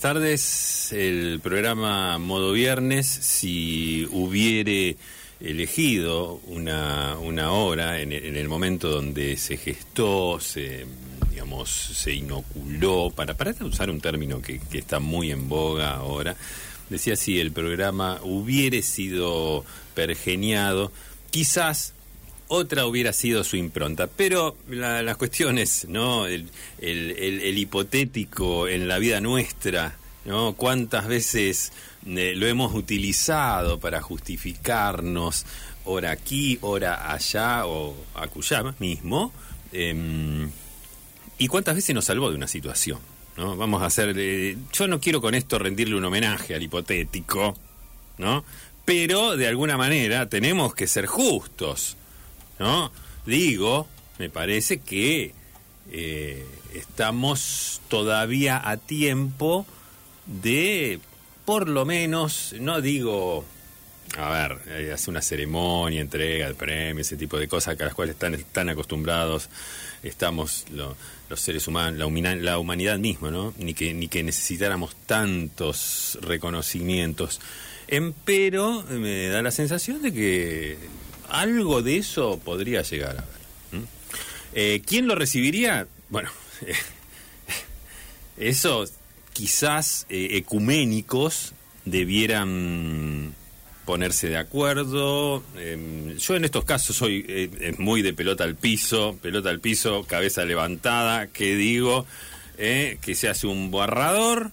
Tardes. El programa Modo Viernes, si hubiere elegido una, una hora en, en el momento donde se gestó, se digamos, se inoculó, para, para usar un término que, que está muy en boga ahora, decía si el programa hubiere sido pergeniado, quizás otra hubiera sido su impronta. Pero la, las cuestiones, ¿no? El, hipotético en la vida nuestra, ¿no? ¿Cuántas veces eh, lo hemos utilizado para justificarnos, ora aquí, ora allá, o acullá mismo? Eh, ¿Y cuántas veces nos salvó de una situación? ¿no? Vamos a hacer... Eh, yo no quiero con esto rendirle un homenaje al hipotético, ¿no? Pero de alguna manera tenemos que ser justos. ¿No? Digo, me parece que eh, estamos todavía a tiempo de, por lo menos, no digo, a ver, eh, hace una ceremonia, entrega de premio, ese tipo de cosas a las cuales están, están acostumbrados, estamos lo, los seres humanos, la, humana, la humanidad misma, ¿no? Ni que, ni que necesitáramos tantos reconocimientos. Empero me da la sensación de que algo de eso podría llegar a ver. Eh, ¿Quién lo recibiría? Bueno, eh, eso quizás eh, ecuménicos debieran ponerse de acuerdo. Eh, yo en estos casos soy eh, muy de pelota al piso, pelota al piso, cabeza levantada, que digo, que se hace un borrador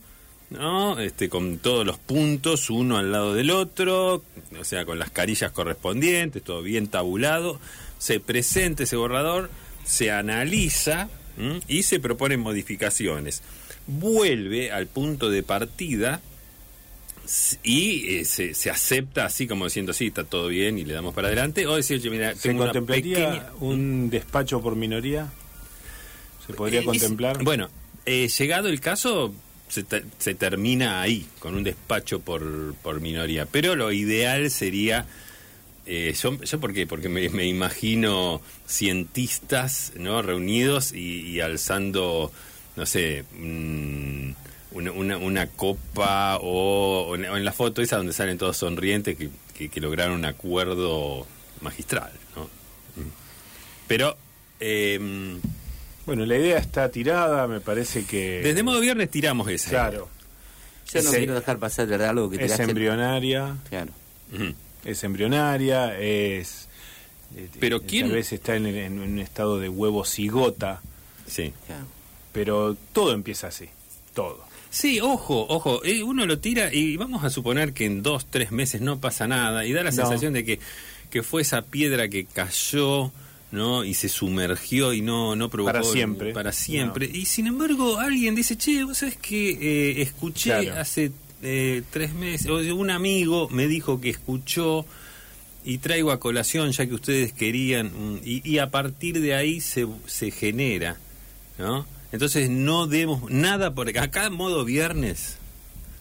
¿no? Este, con todos los puntos, uno al lado del otro, o sea, con las carillas correspondientes, todo bien tabulado, se presenta ese borrador, se analiza ¿m? y se proponen modificaciones. Vuelve al punto de partida y eh, se, se, acepta así como diciendo sí está todo bien y le damos para adelante o decir mira se contemplaría pequeña... un despacho por minoría se podría eh, contemplar bueno eh, llegado el caso se, se, termina ahí, con un despacho por, por minoría. Pero lo ideal sería, eh, yo, por qué? porque me, imagino cientistas ¿no? reunidos y, alzando, no sé, mmm, una, una, copa o, o, en la foto esa donde salen todos sonrientes que, lograron un acuerdo magistral. ¿no? Pero... Eh, bueno, la idea está tirada, me parece que... Desde modo viernes tiramos esa. Claro. Yo no es, quiero dejar pasar de verdad algo que Es embrionaria. Claro. Uh -huh. Es embrionaria, es... Pero quién... Tal vez está en, en, un estado de huevo cigota. Sí. Claro. Pero todo empieza así, todo. Sí, ojo, ojo, eh, uno lo tira y vamos a suponer que en dos, tres meses no pasa nada y da la no. sensación de que, que fue esa piedra que cayó ¿no? y se sumergió y no, no provocó para siempre. Para siempre. No. Y sin embargo, alguien dice, che, vos sabés que eh, escuché claro. hace eh, tres meses, o un amigo me dijo que escuchó y traigo a colación ya que ustedes querían, y, y a partir de ahí se, se genera, ¿no? Entonces no demos nada por acá, modo viernes,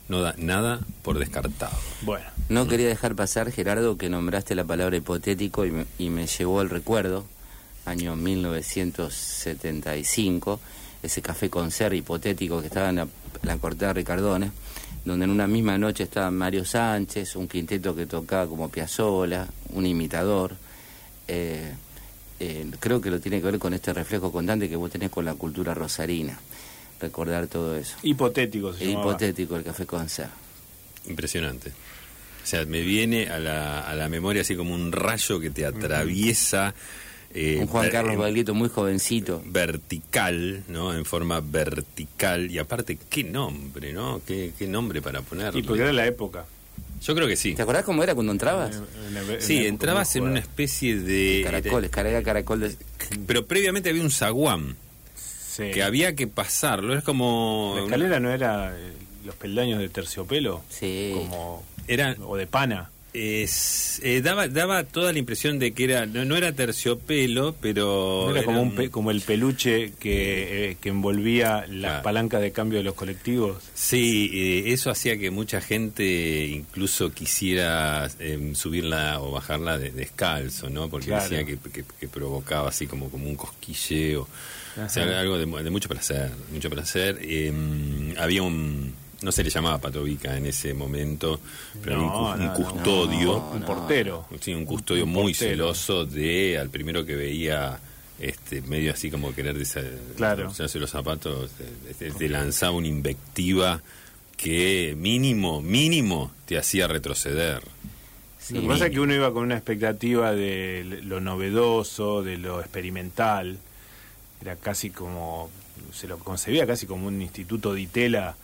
no da nada por descartado. Bueno. No quería dejar pasar, Gerardo, que nombraste la palabra hipotético y me, y me llevó el recuerdo año 1975, ese café con ser hipotético que estaba en la, la cortada de Ricardones, donde en una misma noche estaba Mario Sánchez, un quinteto que tocaba como Piazzola, un imitador. Eh, eh, creo que lo tiene que ver con este reflejo constante que vos tenés con la cultura rosarina. Recordar todo eso. Hipotético, se Hipotético, el café con ser. Impresionante. O sea, me viene a la, a la memoria así como un rayo que te atraviesa. Uh -huh eh, un Juan Carlos Baglietto muy jovencito. Vertical, ¿no? En forma vertical. Y aparte, qué nombre, ¿no? Qué, qué nombre para ponerlo. Y porque era la época. Yo creo que sí. ¿Te acordás cómo era cuando entrabas? En, en, en, sí, entrabas en una especie de... Caracoles, carga caracol de... Pero previamente había un zaguán. Sí. Que había que pasarlo. Es como... La escalera no era eh, los peldaños de terciopelo. Sí. Como... Era... O de pana es, eh, daba, daba toda la impresión de que era no, no era terciopelo, pero... No era, era como, un pe, como el peluche que, eh, que envolvía las claro. palancas de cambio de los colectivos. Sí, eh, eso hacía que mucha gente incluso quisiera eh, subirla o bajarla de, descalzo, ¿no? Porque claro. decía que, que, que, provocaba así como, como un cosquilleo. Ajá. O sea, algo de, de, mucho placer, mucho placer. había un no se le llamaba patovica en ese momento, pero No, un, cu- un no, no, custodio, un portero. sí, un custodio Un muy portero. celoso de al primero que veía este medio así como querer Claro. deshacerse los zapatos, te, te lanzaba una invectiva que mínimo, mínimo te hacía retroceder. Sí. Lo que pasa es que uno iba con una expectativa de lo novedoso, de lo experimental. Era casi como, se lo concebía casi como un instituto de Itela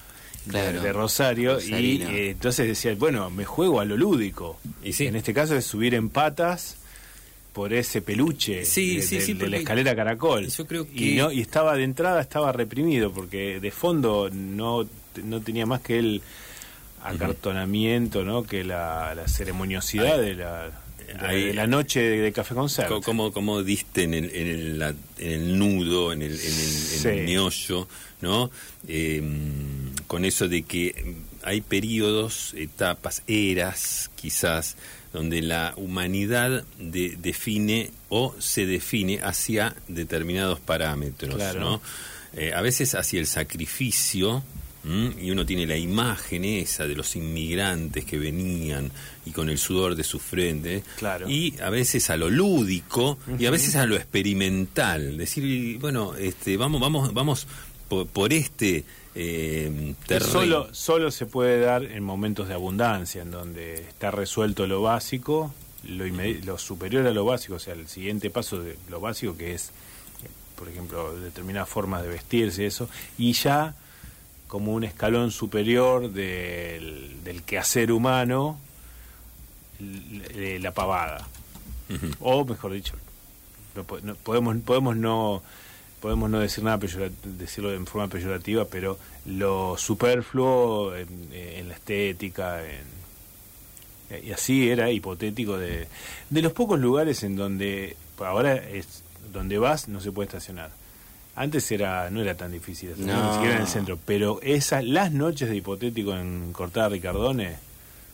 Claro. de, Rosario. Y eh, entonces decía, bueno, me juego a lo lúdico. Y sí. En este caso es subir en patas por ese peluche Sí, de, sí, de- sí, de la escalera caracol. yo creo y, que- no, y estaba de entrada, estaba reprimido, porque de fondo no, no tenía más que el acartonamiento, ¿no? que la, la ceremoniosidad de la, de, Ahí- de la noche de, café concert. Co- Como, como diste en el, en el, en el nudo, en el, en el, en Sí. el meollo, ¿no? Eh, con eso de que hay periodos, etapas, eras, quizás, donde la humanidad de- define o se define hacia determinados parámetros, Claro. ¿no? Eh, a veces hacia el sacrificio, ¿m? y uno tiene la imagen esa de los inmigrantes que venían y con el sudor de su frente, Claro. y a veces a lo lúdico y a veces a lo experimental, decir, bueno, este, vamos, vamos, vamos por, por este eh, terreno. solo, solo se puede dar en momentos de abundancia, en donde está resuelto lo básico, lo, lo superior a lo básico, o sea, el siguiente paso de lo básico que es, por ejemplo, determinadas formas de vestirse, eso, y ya como un escalón superior del, del quehacer humano, la pavada. O mejor dicho no- podemos podemos no podemos no decir nada decirlo en forma peyorativa pero lo superfluo en, en la estética en- y así era hipotético de de los pocos lugares en donde ahora es donde vas no se puede estacionar antes era no era tan difícil No. ni siquiera en el centro pero esas las noches de hipotético en Cortada Ricardone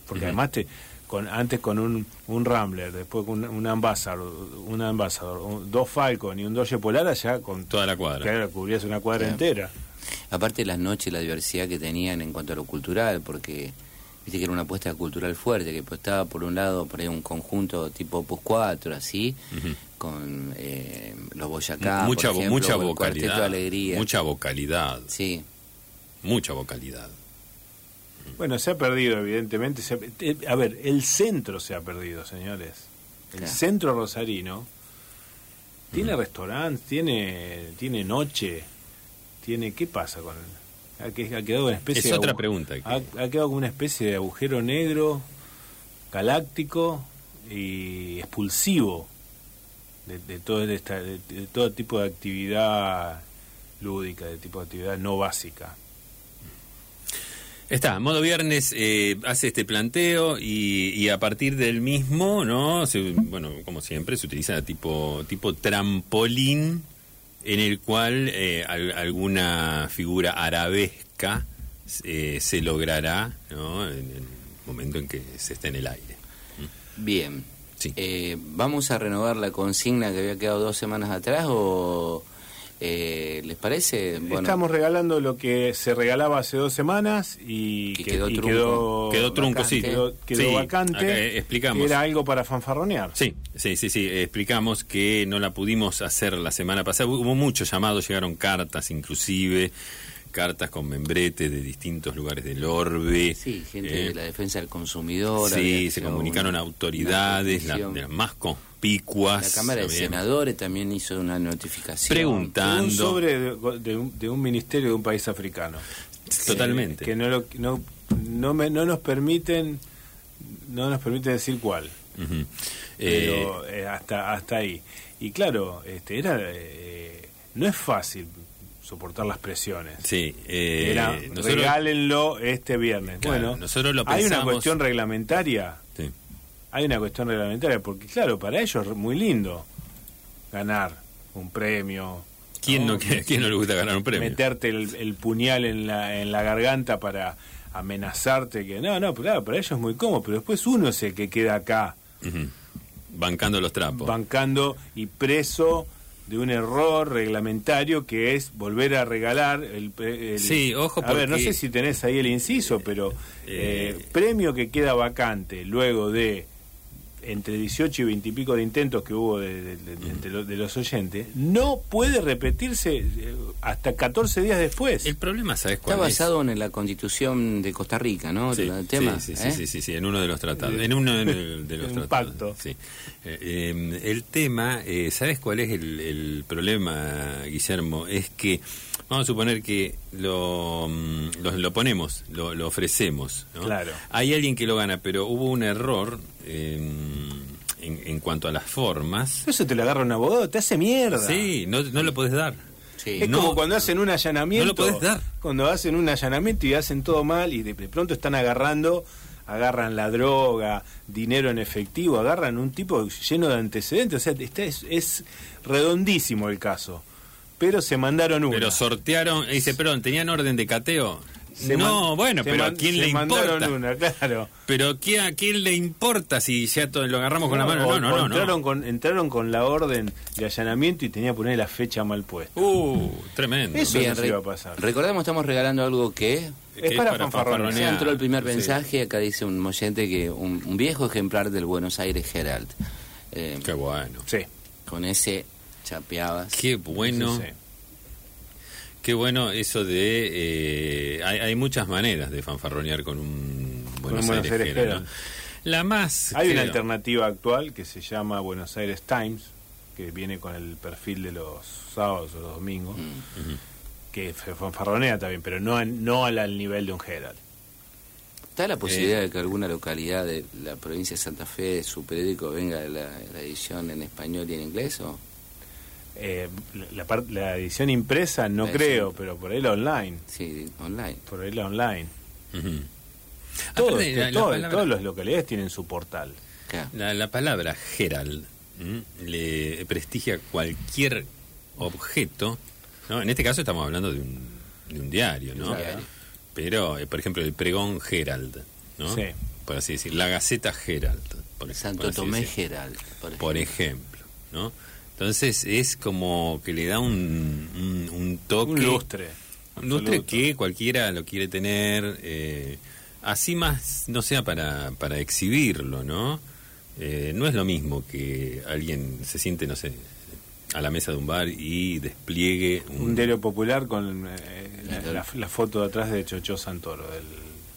porque además te con antes con un, un Rambler, después con un, un Ambassador, un Ambassador, un- dos Falcon y un Dodge Polar allá con Toda la cuadra. claro, cubrías una cuadra Claro. entera. Aparte de las noches, la diversidad que tenían en cuanto a lo cultural, porque viste que era una apuesta cultural fuerte, que pues, estaba por un lado por ahí un conjunto tipo Opus 4, así, con eh, los Boyacá, mucha, por ejemplo, mucha vocalidad. Alegría. Mucha vocalidad. Sí, Mucha vocalidad. Bueno, se ha perdido, evidentemente. se ha- eh, a ver, el centro se ha perdido, señores. El Claro. centro rosarino tiene restaurante, tiene, tiene noche, tiene. ¿Qué pasa con ha, que- ha quedado una especie Es de otra pregunta que- Ha, ha quedado como una especie de agujero negro, galáctico y expulsivo de, de todo esta, de, de todo tipo de actividad lúdica, de tipo de actividad no básica. Está, modo viernes eh, hace este planteo y, y a partir del mismo, ¿no? Se- bueno, como siempre, se utiliza tipo, tipo trampolín en el cual eh, al- alguna figura arabesca eh, se logrará, ¿no? En el momento en que se esté en el aire. bien. Sí. Eh, ¿Vamos a renovar la consigna que había quedado dos semanas atrás o eh, les parece? Bueno, Estamos regalando lo que se regalaba hace dos semanas y, Y que- quedó y trunco. quedó, Quedó trunco, vacante. sí. quedó, quedó Sí, vacante. acá, eh, explicamos. Era algo para fanfarronear. Sí, sí, sí, sí. Explicamos que no la pudimos hacer la semana pasada. Hubo muchos llamados, llegaron cartas inclusive, cartas con membrete de distintos lugares del orbe. Sí, gente Eh, de la defensa del consumidor. Sí, se comunicaron una- autoridades, una la- de las más conspicuas. La Cámara de Senadores también hizo una notificación. Preguntando. Un sobre de, de un, de un ministerio de un país africano. Totalmente. Que no, lo, no, no, me- no nos permiten no nos permite decir cuál. Ujú. Eh, Pero eh, hasta hasta ahí. Y claro, este era eh, no es fácil soportar las presiones. sí, eh, Era, nosotros- regálenlo este viernes. Claro, bueno, nosotros lo hay una pensamos- cuestión reglamentaria. sí. Hay una cuestión reglamentaria, porque claro, para ellos es muy lindo ganar un premio. ¿Quién, no, quién no le gusta ganar un premio? Meterte el, el puñal en la, en la garganta para amenazarte que no, no, claro, para ellos es muy cómodo, pero después uno es el que queda acá. Bancando los trapos. bancando y preso de un error reglamentario que es volver a regalar el, el- Sí, ojo, a ver no porque- sé si tenés ahí el inciso pero eh, Eh, premio que queda vacante luego de entre 18 y 20 y pico de intentos que hubo de, de- de- de- entre los- de los oyentes no puede repetirse eh, hasta 14 días después El problema, ¿sabes Está cuál es? basado en la constitución de Costa Rica, ¿no? Sí, el tema. sí, sí, ¿eh? sí, sí, sí, en uno de los tratados. En uno de, de los En un tratados. pacto. Sí. Eh, eh, el tema, eh, ¿sabes cuál es el, el problema, Guillermo? Es que, vamos a suponer que lo, mm, lo, lo ponemos, lo, lo ofrecemos. ¿no? Claro. Hay alguien que lo gana, pero hubo un error eh, en, en cuanto a las formas. eso te lo agarra un abogado te hace mierda Sí, no, no lo podés dar. Sí. Es No, como cuando hacen un allanamiento. no lo podés dar. Cuando hacen un allanamiento y hacen todo mal y de pronto están agarrando, agarran la droga, dinero en efectivo, agarran un tipo lleno de antecedentes. O sea, está, es, es redondísimo el caso. Pero se mandaron uno. Pero sortearon, dice, perdón, ¿tenían orden de cateo? no, bueno, pero ¿a quién le mandaron importa? una, claro. Pero ¿qué, ¿a quién le importa si ya to- lo agarramos con la mano? No, no, no. entraron, no. Con, entraron con la orden de allanamiento y tenía que poner la fecha mal puesta. Uh, tremendo. Eso Bien, no se iba a pasar. recordamos, estamos regalando algo que Es para fanfarronear. ya entró el primer Sí. mensaje, acá dice un oyente que un, un viejo ejemplar del Buenos Aires Herald. Eh, Qué bueno. Sí. con ese chapeabas. Qué bueno. Sí. Qué bueno eso de... eh, hay, hay muchas maneras de fanfarronear con un Buenos, Buenos Aires, Aires. La más... Hay una alternativa actual que se llama Buenos Aires Times, que viene con el perfil de los sábados o los domingos, Mm. que se fanfarronea también, pero no, en- no al, al nivel de un Herald. ¿Está la posibilidad de que alguna localidad de la provincia de Santa Fe, su periódico, venga la, la edición en español y en inglés? O? Eh, la, la edición impresa no creo, pero por ahí la online. Sí, online. Por ahí la online. Todo, Aparte, la- la todo- palabra- todas las localidades tienen su portal. Claro. La, la palabra Herald ¿m? le prestigia cualquier objeto, ¿no? En este caso estamos hablando de un, de un diario, ¿no? Diario. Pero, eh, por ejemplo, el pregón Herald, ¿no? Sí. Por así decir, la Gaceta Herald, por, Santo por Tomé decir. Herald, por ejemplo. por ejemplo, ¿no? Entonces es como que le da un, un, un toque... Un lustre. Un lustre absoluto. que cualquiera lo quiere tener, eh, así más no sea para, para exhibirlo, ¿no? Eh, no es lo mismo que alguien se siente, no sé, a la mesa de un bar y despliegue Un diario popular con eh, la, la- la foto de atrás de Chocho Santoro, del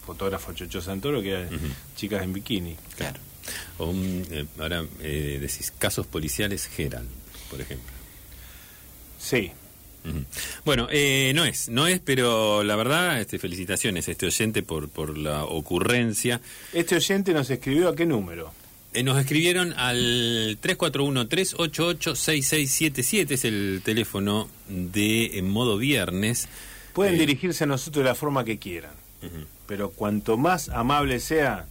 fotógrafo Chocho Santoro, que era Ujú. chicas en bikini. Claro. o un, eh, ahora eh, decís casos policiales Gerald, por ejemplo. Sí. Bueno, eh, no es, no es, pero la verdad, este, felicitaciones a este oyente por, por la ocurrencia. Este oyente nos escribió a qué número. Eh, nos escribieron al 341-388-6677, es el teléfono de En Modo Viernes. Pueden Eh, dirigirse a nosotros de la forma que quieran, pero cuanto más amable sea,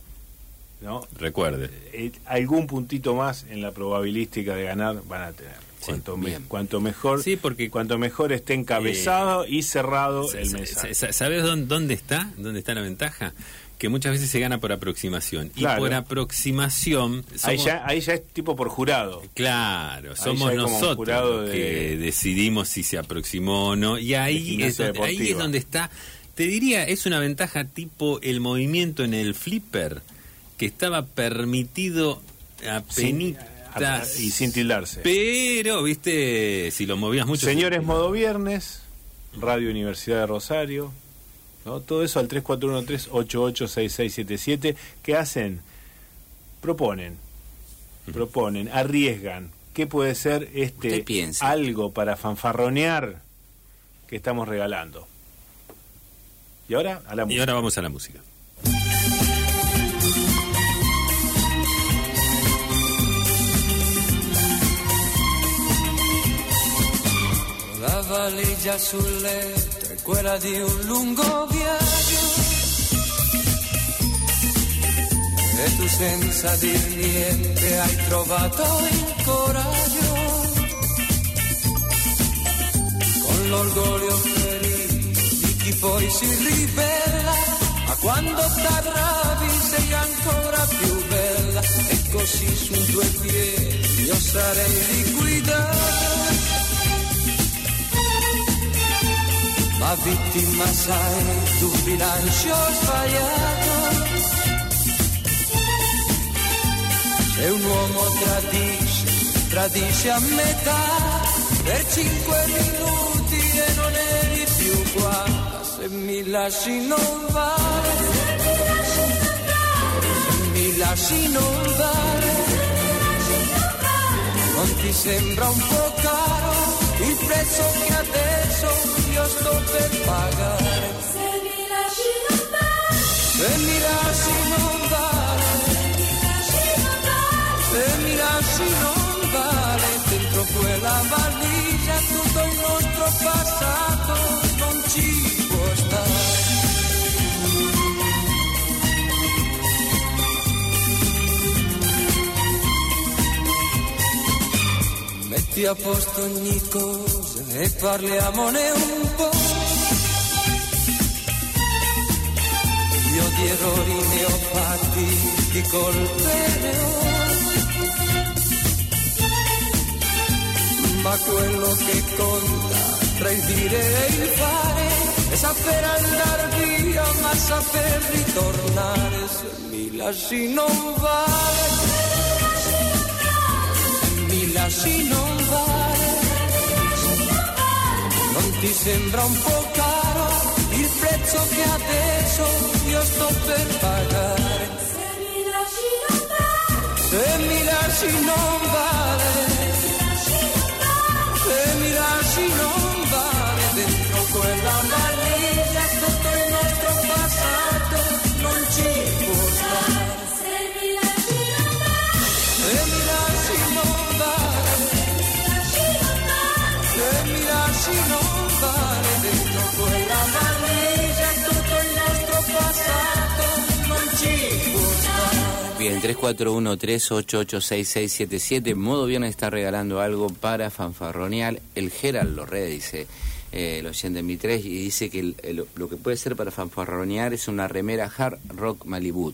¿no? Recuerde, Eh, algún puntito más en la probabilística de ganar van a tener. Sí, Cuanto, me- bien. cuanto mejor, Sí, porque- cuanto mejor esté encabezado y cerrado el sa- mensaje. sa- ¿sabes dónde, dónde está? ¿Dónde está la ventaja? Que muchas veces se gana por aproximación. Claro. Y por aproximación... ahí, ya, ahí ya es tipo por jurado. Claro, Ahí somos nosotros de- que decidimos si se aproximó o no. Y ahí es, donde, ahí es donde está. Te diría, es una ventaja tipo el movimiento en el flipper, que estaba permitido a penitas. Y sin tildarse. Pero, viste, si lo movías mucho. Señores, se- modo viernes, Radio Universidad de Rosario, ¿no? todo eso al 3413-886677, que hacen, proponen, proponen, arriesgan. ¿Qué puede ser este algo para fanfarronear que estamos regalando? Y ahora a la Y música. ahora vamos a la música. Valigia sul letto è quella di un lungo viaggio. E tu senza dir niente hai trovato il coraggio. Con l'orgoglio ferito di chi poi si ribella. Ma quando t'arravi sei ancora più bella. E così su due piedi io sarei liquidato ma vittima sai tu bilancio sbagliato. Se un uomo tradisce, tradisce a metà per cinque minuti e non eri più qua. Se mi lasci non vale, se mi lasci non vale, non ti sembra un po' caro il prezzo che adesso io sto per pagare. Se mi lasci vale, Se mi lasci non vale, se mi lasci non vale, dentro quella valigia tutto il nostro passato non ci può stare. Metti a posto ogni cosa e parliamone un po'. Io di errori ne ho fatti, di colpe ne ho. Ma quello che conta tra il dire e il fare è saper andare via, ma saper ritornare. Se mi lasci non vale, mi lasci non vale. Ti sembra un po' caro il prezzo che adesso io sto per pagare? se mi lasci non vale, Se mi lasci non vale, se mi lasci non vale, dentro quella valigia tutto il nostro passato non ci Bien, 341-388-6677. Modo Viernes está regalando algo para fanfarronear. El Gerald Lorre dice, eh, el oyente en mi 3, y dice que el- el- lo que puede ser para fanfarronear es una remera hard rock Malibu.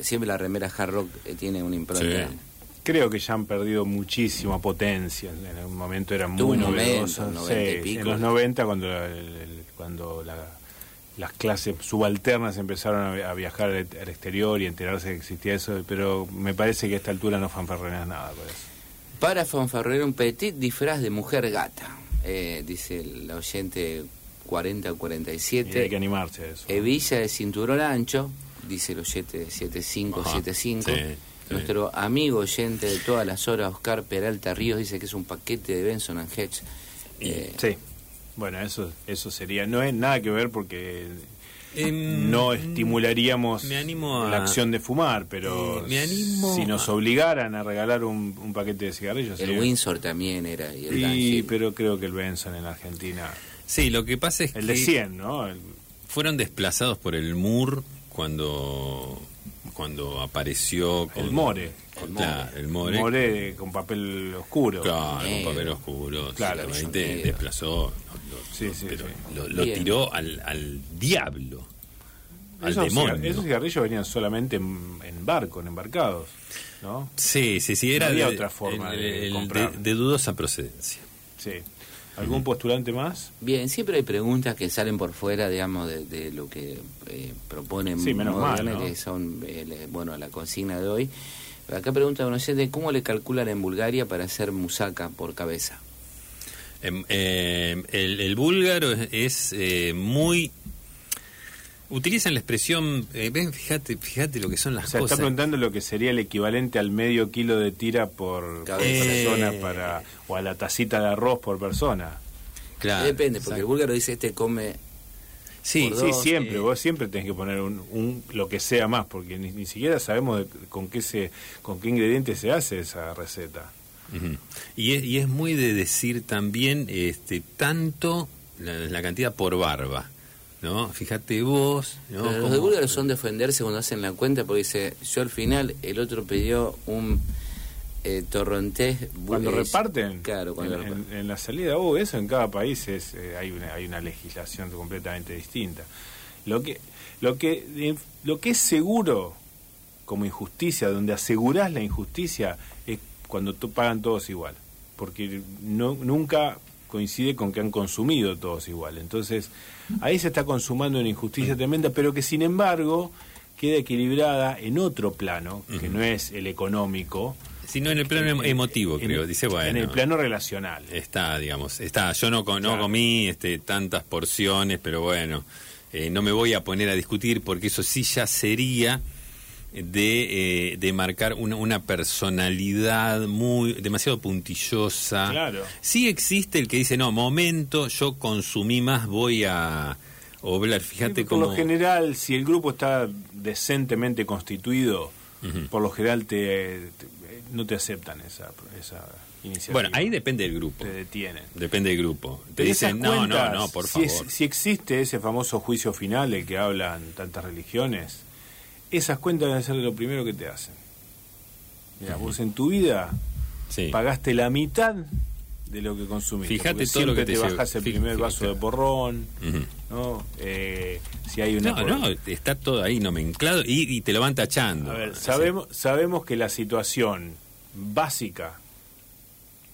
Siempre la remera hard rock eh, tiene una impronta. Sí. Creo que ya han perdido muchísima potencia. En un momento eran muy un novedosas. 90 y Sí. En los 90, cuando, la- el- el- cuando la- las clases subalternas empezaron a, vi- a viajar al, exterior y enterarse que existía eso, pero me parece que a esta altura no fanfarroneas nada por eso. Para fanfarronear un petit disfraz de mujer gata, eh, dice el oyente 40 o Y hay 47. que animarse a eso. Hebilla de cinturón ancho, dice el oyente 7575. Ajá, sí, sí. Nuestro amigo oyente de todas las horas, Oscar Peralta Ríos, dice que es un paquete de Benson and Hedge. Eh, Sí. Bueno, eso, eso sería. No es nada que ver porque Em, no estimularíamos me animo a- la acción de fumar, pero Eh, me animo si nos obligaran a regalar un, un paquete de cigarrillos. el sería- Windsor también era. Y el Dunhill. pero creo que el Benson en Argentina. Sí, lo que pasa es El que de 100, ¿no? El- fueron desplazados por el MUR cuando cuando apareció con, El More. El claro, More. el More. More con papel oscuro. Claro, con papel oscuro. Claro, negro. desplazó, lo- lo- Sí, sí, pero sí. Lo, lo tiró al, al diablo, al Esos, demonio. cigar- esos cigarrillos venían solamente en, en barco, en embarcados, ¿no? Sí, sí, sí, era No había de, otra forma el- de el- comprar. de- de dudosa procedencia. Sí. ¿Algún postulante más? Bien, siempre hay preguntas que salen por fuera, digamos, de, de lo que eh, proponen Sí, menos mal, ¿no? que son, eh, le- bueno, la consigna de hoy. Acá pregunta un oyente, ¿cómo le calculan en Bulgaria para hacer musaca por cabeza? Em, eh, el, el búlgaro es, es, eh, muy... Utilizan la expresión, eh, ven, fíjate, fíjate lo que son las O sea, cosas. está preguntando lo que sería el equivalente al medio kilo de tira por, por Cabeza. persona Eh. para o a la tacita de arroz por persona. Claro, Depende, porque el búlgaro dice, este come... Sí, Sí, dos, siempre, eh. vos siempre tenés que poner un, un- lo que sea más, porque ni, ni siquiera sabemos de- con qué se con qué ingredientes se hace esa receta. Y, es, y es muy de decir también este tanto la, la cantidad por barba, ¿no? Fíjate vos, ¿no? Pero los de búlgaros son defenderse cuando hacen la cuenta, porque dice, yo al final, el otro pidió un eh, torrontés... Cuando reparten, Claro, cuando en, reparten. en- en la salida, oh, eso en cada país es eh, hay una hay una legislación completamente distinta. Lo que lo que eh, lo que es seguro como injusticia, donde asegurás la injusticia es cuando tú pagan todos igual, porque no nunca coincide con que han consumido todos igual. Entonces, ahí se está consumando una injusticia tremenda, pero que sin embargo queda equilibrada en otro plano, que no es el económico, Sino en el plano em- emotivo, en- creo. Dice, bueno. en el plano relacional. Está, digamos, está. Yo no, no Claro. comí este, tantas porciones, pero bueno, eh, no me voy a poner a discutir porque eso sí ya sería de, eh, de marcar una, una personalidad muy demasiado puntillosa. Claro. Sí existe el que dice, no, momento, yo consumí más, voy a oblar. Fíjate por cómo... lo general, si el grupo está decentemente constituido, por lo general te, te- no te aceptan esa, esa iniciativa. Bueno, ahí depende del grupo. te detienen. Depende del grupo. Te dicen, no, no, no, por si favor. es- si existe ese famoso juicio final del que hablan tantas religiones, esas cuentas deben ser lo primero que te hacen. Mira, vos en tu vida Sí. pagaste la mitad de lo que consumiste. Fíjate todo lo que te te bajás el primer vaso de porrón. ¿no? Eh, si hay una... No, no, está todo ahí nomenclado y, y te lo van tachando. A ver, Así. sabemos, sabemos que la situación básica,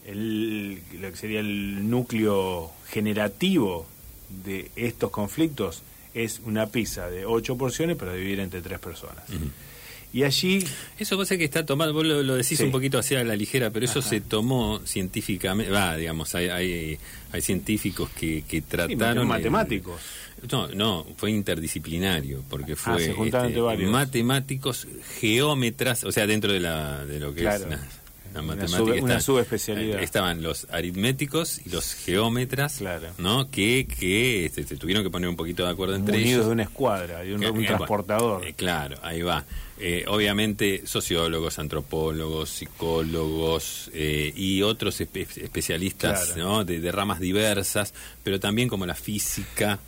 el, lo que sería el núcleo generativo de estos conflictos, es una pizza de ocho porciones para dividir entre tres personas. Y allí, Eso sé que está tomado, vos lo, lo decís Sí. un poquito hacia la ligera, pero eso Ajá. se tomó científicamente, va, digamos, hay, hay, hay científicos que, que trataron... el- matemáticos. no, no, fue interdisciplinario, porque fue este, se varios. matemáticos, geómetras, o sea, dentro de, la, de lo que Claro. es la, la Una matemática. una está- subespecialidad. eh, Estaban los aritméticos y los geómetras, Claro. ¿no? Que, que este, se tuvieron que poner un poquito de acuerdo entre unidos ellos. de una escuadra, de un, Que- un eh, transportador. eh, claro, ahí va. Eh, obviamente sociólogos, antropólogos, psicólogos eh, y otros espe- especialistas Claro. ¿no? de, de ramas diversas, pero también como la física,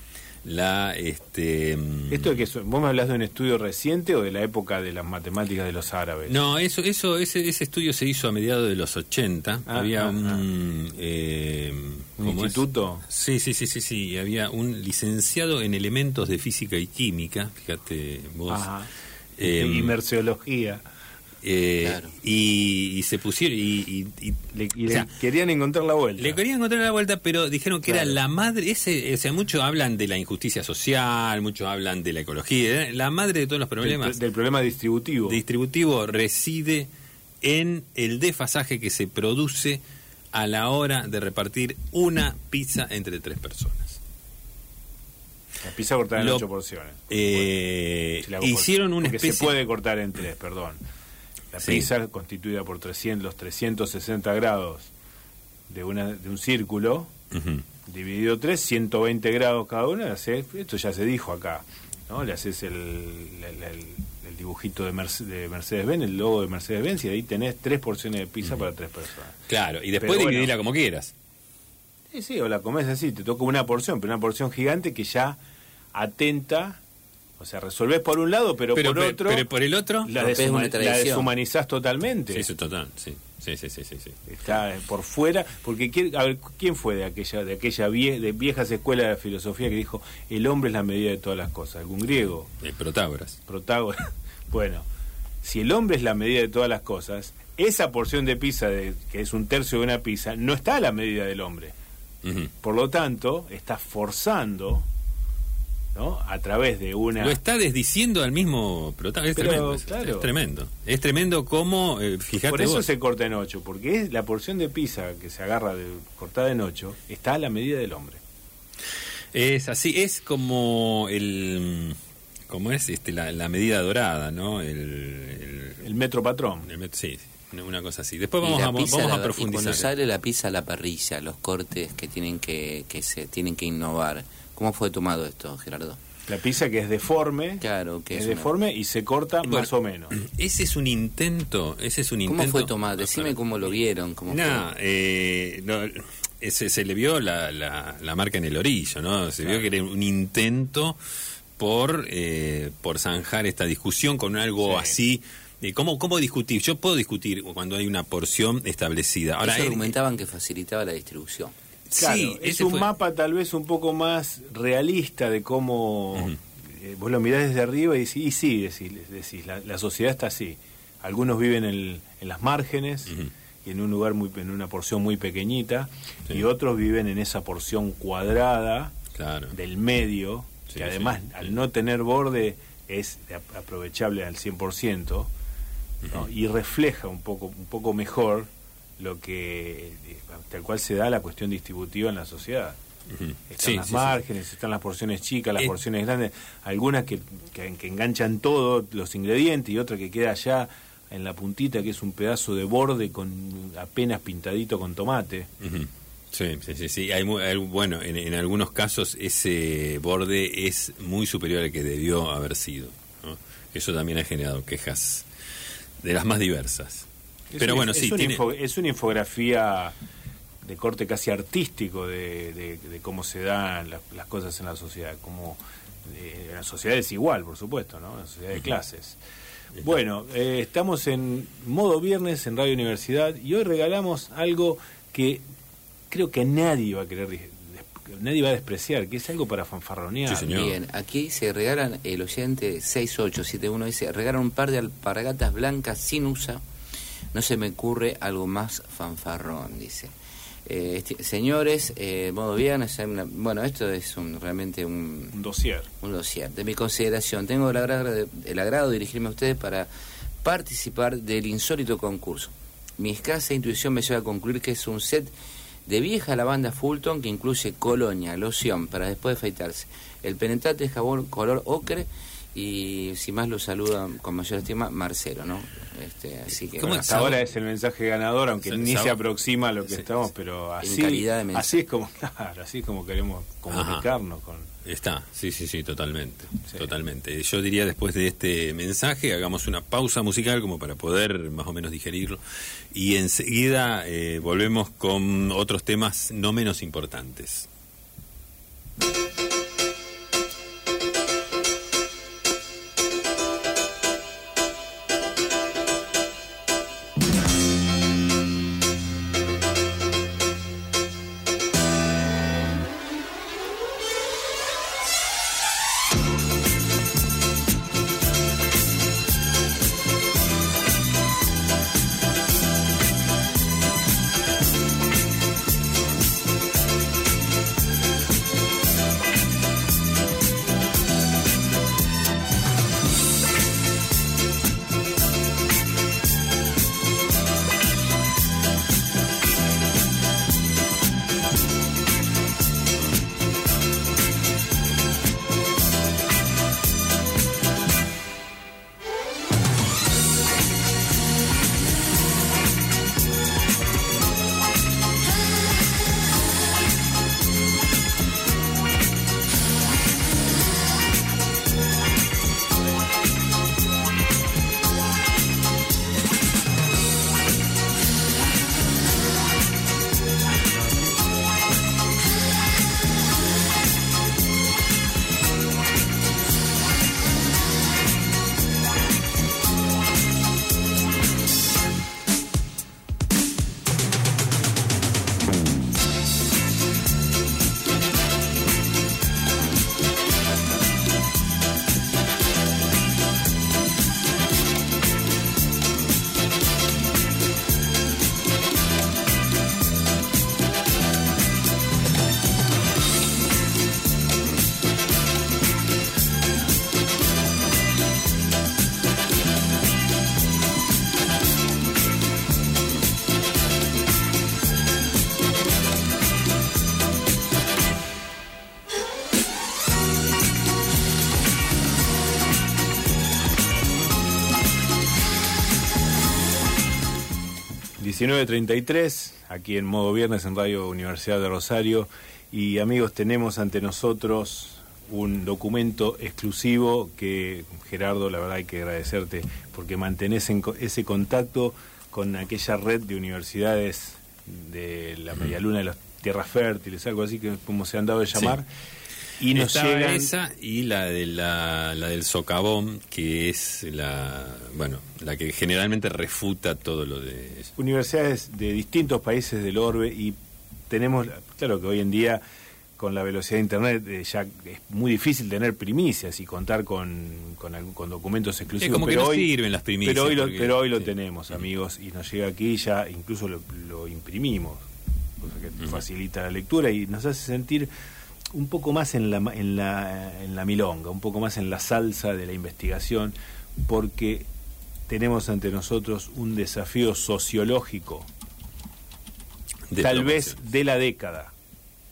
la... Este, mm, ¿Esto de que vos me hablas de un estudio reciente o de la época de las matemáticas de los árabes? No, eso, eso, ese, ese estudio se hizo a mediados de los 80. Ah, había ah, un, eh, ¿Un ¿cómo es? instituto? Sí, sí, sí, sí, sí. Había un licenciado en elementos de física y química, fíjate vos. Ajá. Eh, y merceología. eh, Claro. y, y se pusieron y, y- y- Le, y o le sea, querían encontrar la vuelta. le querían encontrar la vuelta, pero dijeron que Claro. era la madre, ese, o sea, muchos hablan de la injusticia social, muchos hablan de la ecología, ¿eh? la madre de todos los problemas del, del problema distributivo. distributivo reside en el desfasaje que se produce a la hora de repartir una pizza entre tres personas. La pizza cortada en Lo- ocho porciones. Eh, Si hago por- hicieron una especie se puede cortar en tres, perdón. La Sí. pizza constituida por 300, los 360 grados de, una, de un círculo, Ujú. dividido tres, 120 grados cada uno, le haces- esto ya se dijo acá, ¿no? Le haces el, el- el- el dibujito de, Merce- de Mercedes-Benz, el logo de Mercedes-Benz, y ahí tenés tres porciones de pizza para tres personas. Claro, y después Pero bueno. dividirla como quieras. Sí, sí, o la comes así, te toca una porción, pero una porción gigante que ya atenta, o sea, resolvés por un lado, pero, Pero, por pe- otro pero por el otro, la, rompés deshuma- una la tradición. deshumanizás totalmente. sí, eso es total, sí, sí, sí, sí, sí, sí. Está eh, por fuera, porque quién- a ver, ¿quién fue de aquella de aquella vie- de viejas escuelas de filosofía que dijo el hombre es la medida de todas las cosas? ¿Algún griego? El Protágoras. Protágoras. Bueno, si el hombre es la medida de todas las cosas, esa porción de pizza, de, que es un tercio de una pizza, no está a la medida del hombre. Por lo tanto, está forzando, ¿no? A través de una... Lo está desdiciendo al mismo protagonista. Es tremendo. es- claro. Es tremendo. Es tremendo cómo, eh, fíjate Por eso vos. se corta en ocho, porque es la porción de pizza que se agarra de, cortada en ocho está a la medida del hombre. Es así, es como el. ¿Cómo es? Este, la, la medida dorada, ¿no? El, el- El metro patrón. el met- sí, sí, una cosa así. Después vamos, a, vamos la- a Y profundizar. cuando sale la pizza a la parrilla, los cortes que tienen que, que se tienen que innovar. ¿Cómo fue tomado esto, Gerardo? La pizza que es deforme, Claro, que es, es una- deforme y se corta Bueno, más o menos. Ese es un intento, ese es un ¿Cómo intento. fue tomado? Decime cómo lo vieron. Cómo No, fue. eh, no, ese, se le vio la, la, la marca en el orillo, ¿no? Se vio que era un intento por, eh, por zanjar esta discusión con algo Sí. así. Eh, ¿cómo, ¿Cómo discutir? Yo puedo discutir cuando hay una porción establecida. Ahora, Ellos argumentaban que facilitaba la distribución. Claro, sí, es un fue- mapa tal vez un poco más realista de cómo Ujú. eh, vos lo mirás desde arriba y decís, y sí, decís, decís, la, la sociedad está así. Algunos viven en, en las márgenes y en un lugar muy en una porción muy pequeñita Sí. y otros viven en esa porción cuadrada Claro. del medio Sí, que además sí, al no tener borde es aprovechable al 100% ¿no? y refleja un poco un poco mejor lo que eh, tal cual se da la cuestión distributiva en la sociedad están Sí, las sí, sí. márgenes, están las porciones chicas, las Eh. porciones grandes, algunas que, que, que enganchan todo, los ingredientes, y otra que queda allá en la puntita, que es un pedazo de borde con apenas pintadito con tomate. Sí, sí, sí, sí. Hay, hay- bueno, en, en algunos casos ese borde es muy superior al que debió haber sido. ¿no? Eso también ha generado quejas de las más diversas. Es Pero una- bueno, es sí, una tiene- info- es una infografía de corte casi artístico de, de- de cómo se dan las, las cosas en la sociedad, como eh, la sociedad es igual, por supuesto, ¿no? La sociedad de clases. Bueno, eh, estamos en modo viernes en Radio Universidad y hoy regalamos algo que creo que nadie va a querer, nadie va a despreciar, que es algo para fanfarronear. Sí, señor. Bien, aquí se regalan, el oyente 6871 dice, regalan un par de alpargatas blancas sin usa, no se me ocurre algo más fanfarrón, dice. Eh, esti- señores, eh, modo viernes, una- bueno, esto es un, realmente un, Un dossier. un dossier. De mi consideración, tengo el agrado, de, el agrado de dirigirme a ustedes para participar del insólito concurso. Mi escasa intuición me lleva a concluir que es un set de vieja lavanda Fulton que incluye colonia, loción para después de afeitarse, el penetrante jabón color ocre y sin más lo saluda con mayor estima Marcelo, ¿no? Este, así que. Hasta ahora es el mensaje ganador, aunque ni se aproxima a lo que Sí. estamos, pero así, calidad de mensaje. así es como, claro, así es como queremos comunicarnos con. Está, sí, sí, sí, totalmente, Sí. totalmente. Yo diría después de este mensaje hagamos una pausa musical como para poder más o menos digerirlo y enseguida eh, volvemos con otros temas no menos importantes. ...19.33... aquí en modo viernes en Radio Universidad de Rosario. Y amigos, tenemos ante nosotros un documento exclusivo que, Gerardo, la verdad hay que agradecerte porque mantenés en ese contacto con aquella red de universidades de la Media Luna de las Tierras Fértiles, algo así que como se han dado de llamar. Y nos Estaba llegan... esa y la de la, la del socavón, que es la bueno la que generalmente refuta todo lo de universidades de distintos países del orbe y tenemos, claro que hoy en día con la velocidad de Internet eh, ya es muy difícil tener primicias y contar con, con, algún- con documentos exclusivos. como que pero no hoy, sirven las primicias, Pero hoy lo, porque- pero hoy lo sí. tenemos, amigos, y nos llega aquí ya, incluso lo, lo imprimimos, cosa que facilita la lectura y nos hace sentir un poco más en la, en, la, en la milonga, un poco más en la salsa de la investigación, porque tenemos ante nosotros un desafío sociológico De tal vez de la década.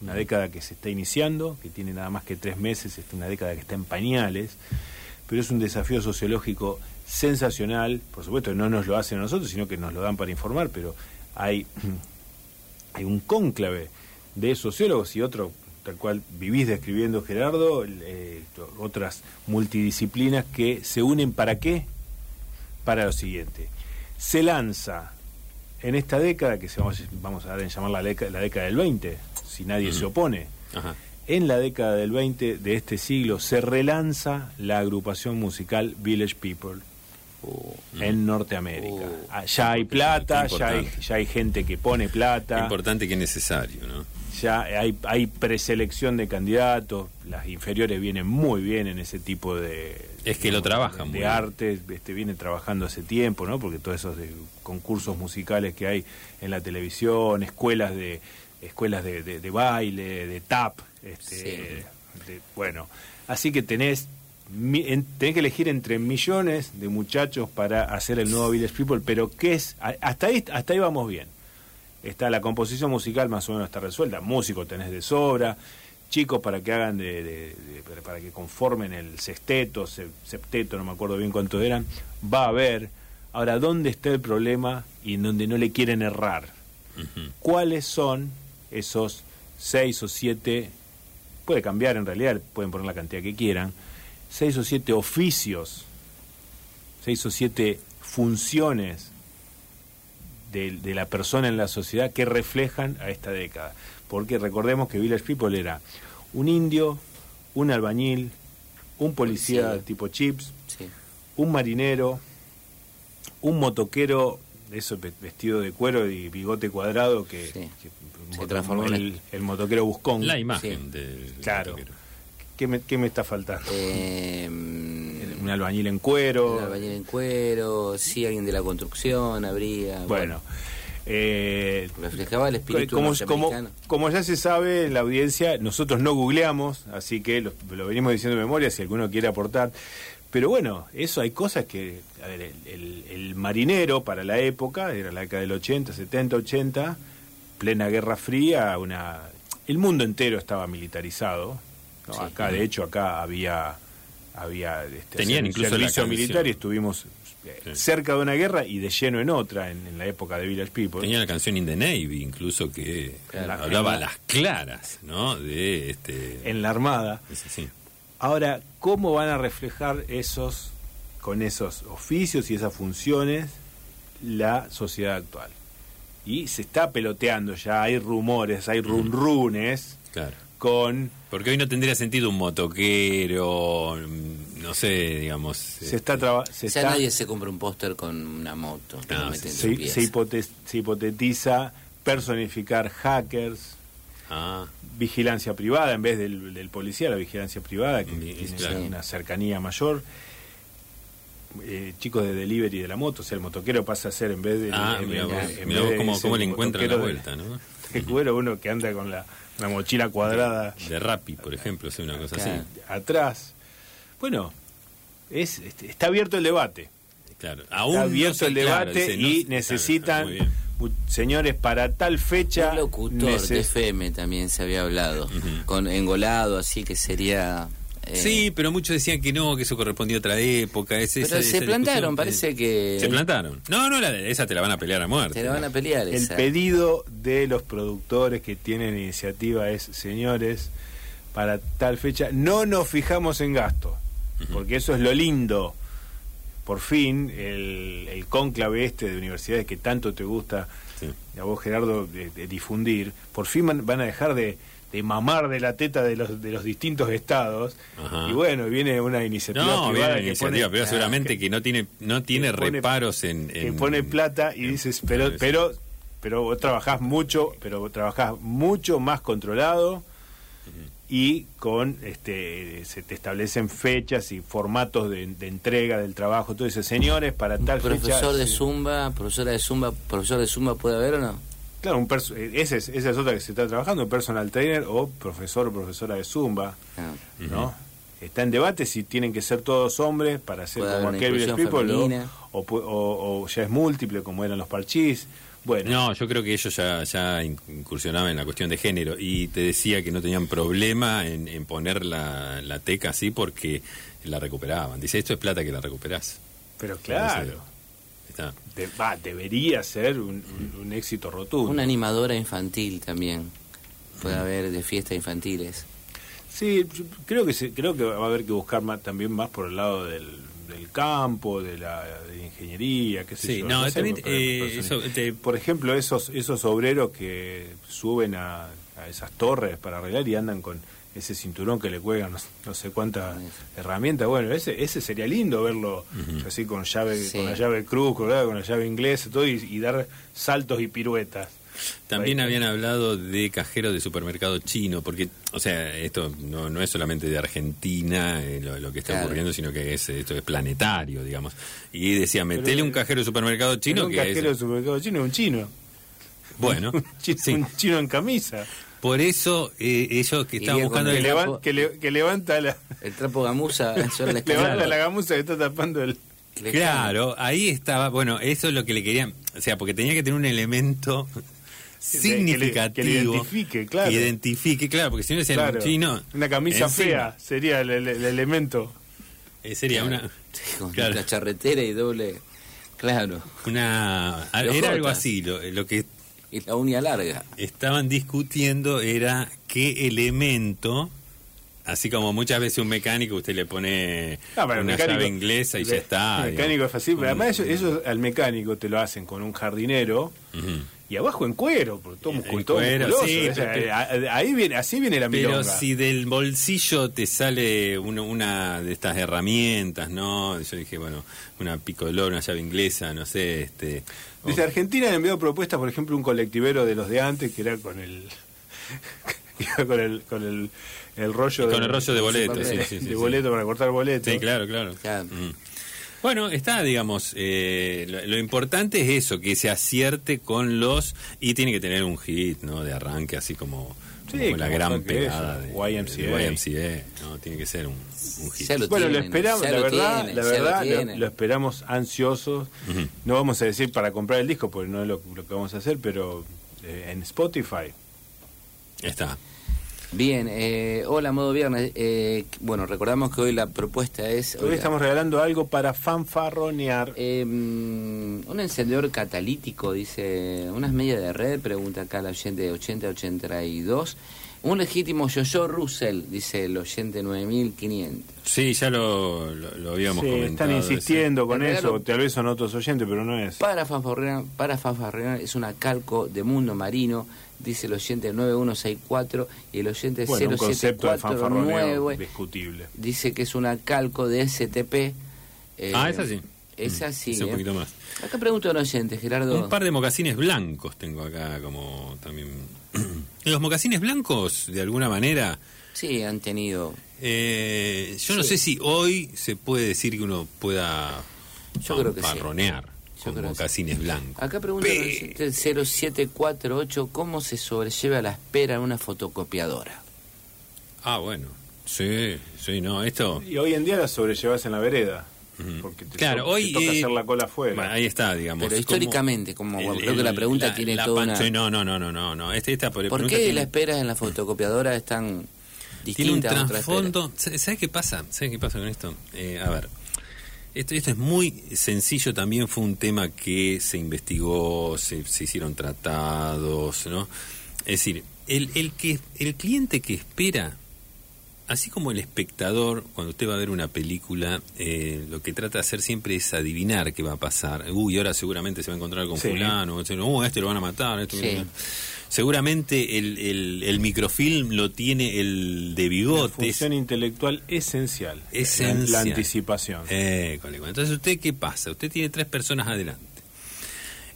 Una década que se está iniciando, que tiene nada más que tres meses, es una década que está en pañales, pero es un desafío sociológico sensacional. Por supuesto, no nos lo hacen a nosotros, sino que nos lo dan para informar, pero hay, hay un cónclave de sociólogos y otro, tal cual vivís describiendo Gerardo, eh, otras multidisciplinas que se unen para qué? Para lo siguiente. Se lanza en esta década, que se vamos, vamos a dar en llamar la década, la década del 20, si nadie se opone, Ajá. en la década del 20 de este siglo se relanza la agrupación musical Village People en Norteamérica. Oh. Ah, ya hay plata, ya hay, ya hay gente que pone plata, Importante que necesario, ¿no? Ya hay, hay preselección de candidatos, las inferiores vienen muy bien en ese tipo de... Es que lo trabajan de bien. arte, este, viene trabajando hace tiempo, ¿no? Porque todos esos de- concursos musicales que hay en la televisión, escuelas de escuelas de, de- de baile, de tap, este, Sí. de- bueno, así que tenés tenés que elegir entre millones de muchachos para hacer el nuevo Village People, pero ¿qué es? Hasta ahí, hasta ahí vamos bien. Está la composición musical más o menos está resuelta, músicos tenés de sobra, chicos para que hagan de, de- de- para- que conformen el sexteto, se- septeto, no me acuerdo bien cuántos eran, va a haber. Ahora, ¿dónde está el problema y en donde no le quieren errar? ¿Cuáles son esos seis o siete, puede cambiar en realidad, pueden poner la cantidad que quieran, seis o siete oficios, seis o siete funciones de, de la persona en la sociedad que reflejan a esta década? Porque recordemos que Village People era un indio, un albañil, un policía Policía. tipo chips, Sí. un marinero, un motoquero, de eso ve- vestido de cuero y bigote cuadrado que, Sí. que- Se moto- transformó en el, el motoquero buscón. La imagen Sí. del Claro. motoquero. ¿Qué me, qué me está faltando? Eh, un albañil en cuero. un albañil en cuero, sí, alguien de la construcción habría. Bueno, eh, reflejaba el espíritu como, como, como ya se sabe en la audiencia, nosotros no googleamos, así que lo, lo venimos diciendo de memoria si alguno quiere aportar. Pero bueno, eso hay cosas que, a ver, el, el- el marinero para la época, era la década del 80, 70, 80, plena Guerra Fría, una, el mundo entero estaba militarizado. ¿no? Sí. acá, de hecho, acá había, había este, Tenían incluso la servicio militar y estuvimos eh, Sí. cerca de una guerra y de lleno en otra, en, en la época de Village People. Tenía la canción In the Navy, incluso que Claro. hablaba a la- las claras, ¿no? De este. en la Armada. ese, sí. Ahora, ¿cómo van a reflejar esos, con esos oficios y esas funciones, la sociedad actual? Y se está peloteando ya, hay rumores, hay runrunes Claro. Con... Porque hoy no tendría sentido un motoquero, mm, no sé, digamos. Se está, traba- se ya está- nadie se compra un póster con una moto. que No, se, se hipote- se hipotetiza personificar hackers, Ah, vigilancia privada en vez del, del policía, la vigilancia privada, que Bien, tiene claro. una cercanía mayor. Eh, chicos de delivery de la moto, o sea, el motoquero pasa a ser en vez de. ah mira vos, cómo, le encuentran la vuelta, ¿no? de cuero, uno que anda con la, la mochila cuadrada De Rappi, por ejemplo, es una cosa así. atrás. Bueno, es, este, está abierto el debate. Claro. Aún Está no abierto el claro, debate no y necesitan, claro, señores, para tal fecha. Un locutor neces- de FM también se había hablado, con engolado, así que sería... eh, Sí, pero muchos decían que no, que eso correspondía a otra época. Es Pero esa- se esa plantaron, parece que- Se plantaron. No, no, la, esa te la van a pelear a muerte. te la van a pelear El esa. pedido de los productores que tienen iniciativa es, señores, para tal fecha no nos fijamos en gasto, porque eso es lo lindo. Por fin, el, el cónclave este de universidades que tanto te gusta, Sí. a vos Gerardo, de, de difundir, por fin van, van a dejar de, de mamar de la teta de los, de los distintos estados. Ajá. Y bueno, viene una iniciativa No, privada bien, que iniciativa, pone, pero seguramente que- que no tiene no tiene que pone- reparos en, que pone plata y en- dices, pero, pero, pero vos trabajás mucho, pero vos trabajás mucho más controlado, y con este se te establecen fechas y formatos de, de entrega del trabajo. Tú dices, señores, para tal fecha... Profesor de sí". Zumba, profesora de Zumba, profesor de Zumba, ¿puede haber o no? Claro, un eh, ese es, esa es otra que se está trabajando, personal trainer o profesor o profesora de Zumba, Ah. ¿no? Está en debate si tienen que ser todos hombres para ser Puede como aquel People o, o, pu- o- o ya es múltiple como eran los parchís. Bueno, No, yo creo que ellos ya, ya incursionaban en la cuestión de género y te decía que no tenían problema en, en poner la, la teca así porque la recuperaban. Dice, esto es plata que la recuperás. pero claro. De- va, debería ser un, un- un éxito rotundo. Una animadora infantil también. Puede haber de fiestas infantiles. Sí, creo que se, creo que va a haber que buscar más, también más por el lado del, del campo, de la de ingeniería, qué sé Sí, yo. no, sé, también, por- eh, por- eso, te- por ejemplo, esos esos obreros que suben a, a esas torres para arreglar y andan con ese cinturón que le cuelgan no, no sé cuántas herramientas. Bueno, ese ese sería lindo verlo así con llave Sí. con la llave cruz, colgada con la llave inglesa, todo y, y dar saltos y piruetas. También Ahí. habían hablado de cajero de supermercado chino, porque, o sea, esto no, no es solamente de Argentina eh, lo, lo que está Claro. ocurriendo, sino que es, esto es planetario, digamos. Y decía, metele un cajero de supermercado chino Pero un que cajero de supermercado chino es un chino. Bueno, Un chino, sí. un chino en camisa. Por eso eh, ellos que estaban buscando... el el- trapo. levan- que, le- que levanta la El trapo gamuza la levanta la gamuza que está tapando el Claro, ahí estaba, bueno, eso es lo que le querían, o sea, porque tenía que tener un elemento que le- significativo que le identifique, claro. que identifique, claro, porque si no decían claro, un chino una camisa encima, fea sería el, el- el elemento eh, sería una Con claro, la charretera y doble. Claro. una era algo así, lo, lo que La larga. estaban discutiendo era qué elemento Así como muchas veces un mecánico usted le pone pero una mecánico- llave inglesa y ya está. El mecánico digamos. es fácil, pero además eso al mecánico te lo hacen con un jardinero y abajo en cuero, porque todo, En muscul- todo cuero, musculoso. sí, o sea, pero- a- ahí viene, así viene la Pero milonga. si del bolsillo te sale uno- una de estas herramientas, ¿no? Yo dije, bueno, una picolor, una llave inglesa, no sé, este... Desde Argentina han enviado propuestas, por ejemplo, un colectivero de los de antes que era con el iba con el con el, el rollo Con el rollo de boleto, de, sí, sí, sí, de sí. boleto para cortar boleto. Sí, claro, claro. Claro. Mm. Bueno, está, digamos, eh, lo, lo importante es eso, que se acierte con los... Y tiene que tener un hit, ¿no? De arranque, así como, Sí, como la gran pegada de YMCA. de YMCA, ¿no? Tiene que ser un, un hit. Lo Bueno, lo esperamos, la lo verdad, tienen, la verdad, lo lo, tienen. lo esperamos ansiosos. No vamos a decir para comprar el disco, porque no es lo, lo que vamos a hacer, pero eh, en Spotify. Está. Bien, eh, hola, modo viernes. Eh, bueno, recordamos que hoy la propuesta es... Hoy estamos regalando algo para fanfarronear. eh, mm, un encendedor catalítico, dice, unas medias de red, pregunta acá el oyente 8082. Un legítimo yo-yo Russell, dice el oyente 9500. Sí, ya lo, lo, lo habíamos Sí, comentado. están insistiendo con El eso, regalo- tal vez son otros oyentes, pero no es. Para fanfarronear, para fanfarronear es una calco de mundo marino, dice el oyente 9164 y el oyente Bueno, un concepto de fanfarroneo 0749 discutible. dice que es una calco de STP. eh, Ah, esa sí. Esa Mm, sí. esa un eh. poquito más. Acá pregunto al oyente, Gerardo. Un par de mocasines blancos tengo acá como también... Los mocasines blancos, de alguna manera... Sí, han tenido. Eh, yo no Sí. sé si hoy se puede decir que uno pueda Yo creo que sí. Con sí. mocasines blancos. Acá pregunta el Pe- oyente 0748 cómo se sobrelleva la espera en una fotocopiadora. Ah, bueno. Sí, sí, no, esto... Y hoy en día la sobrellevas en la vereda. Porque te, Claro, hoy, te toca eh, hacer la cola afuera. Bueno, ahí está, digamos. Pero históricamente, como el- creo que la pregunta la- tiene la toda una... No, no, no, no, no, no. Este, esta ¿Por qué tiene- la espera en la fotocopiadora es tan Tiene un distinta a otra espera? trasfondo. ¿Sabes qué pasa? ¿Sabes qué pasa con esto? Eh, a ver. Esto, esto es muy sencillo, también fue un tema que se investigó, se, se hicieron tratados, ¿no? Es decir, el, el, que, el cliente que espera, así como el espectador, cuando usted va a ver una película, eh, lo que trata de hacer siempre es adivinar qué va a pasar. Uy, ahora seguramente se va a encontrar con Sí. fulano, o este lo van a matar, este Sí. Seguramente el, el, el microfilm lo tiene el de bigotes. función intelectual esencial. Esencial. La, la anticipación. Eh, Entonces, ¿usted qué pasa? Usted tiene tres personas adelante.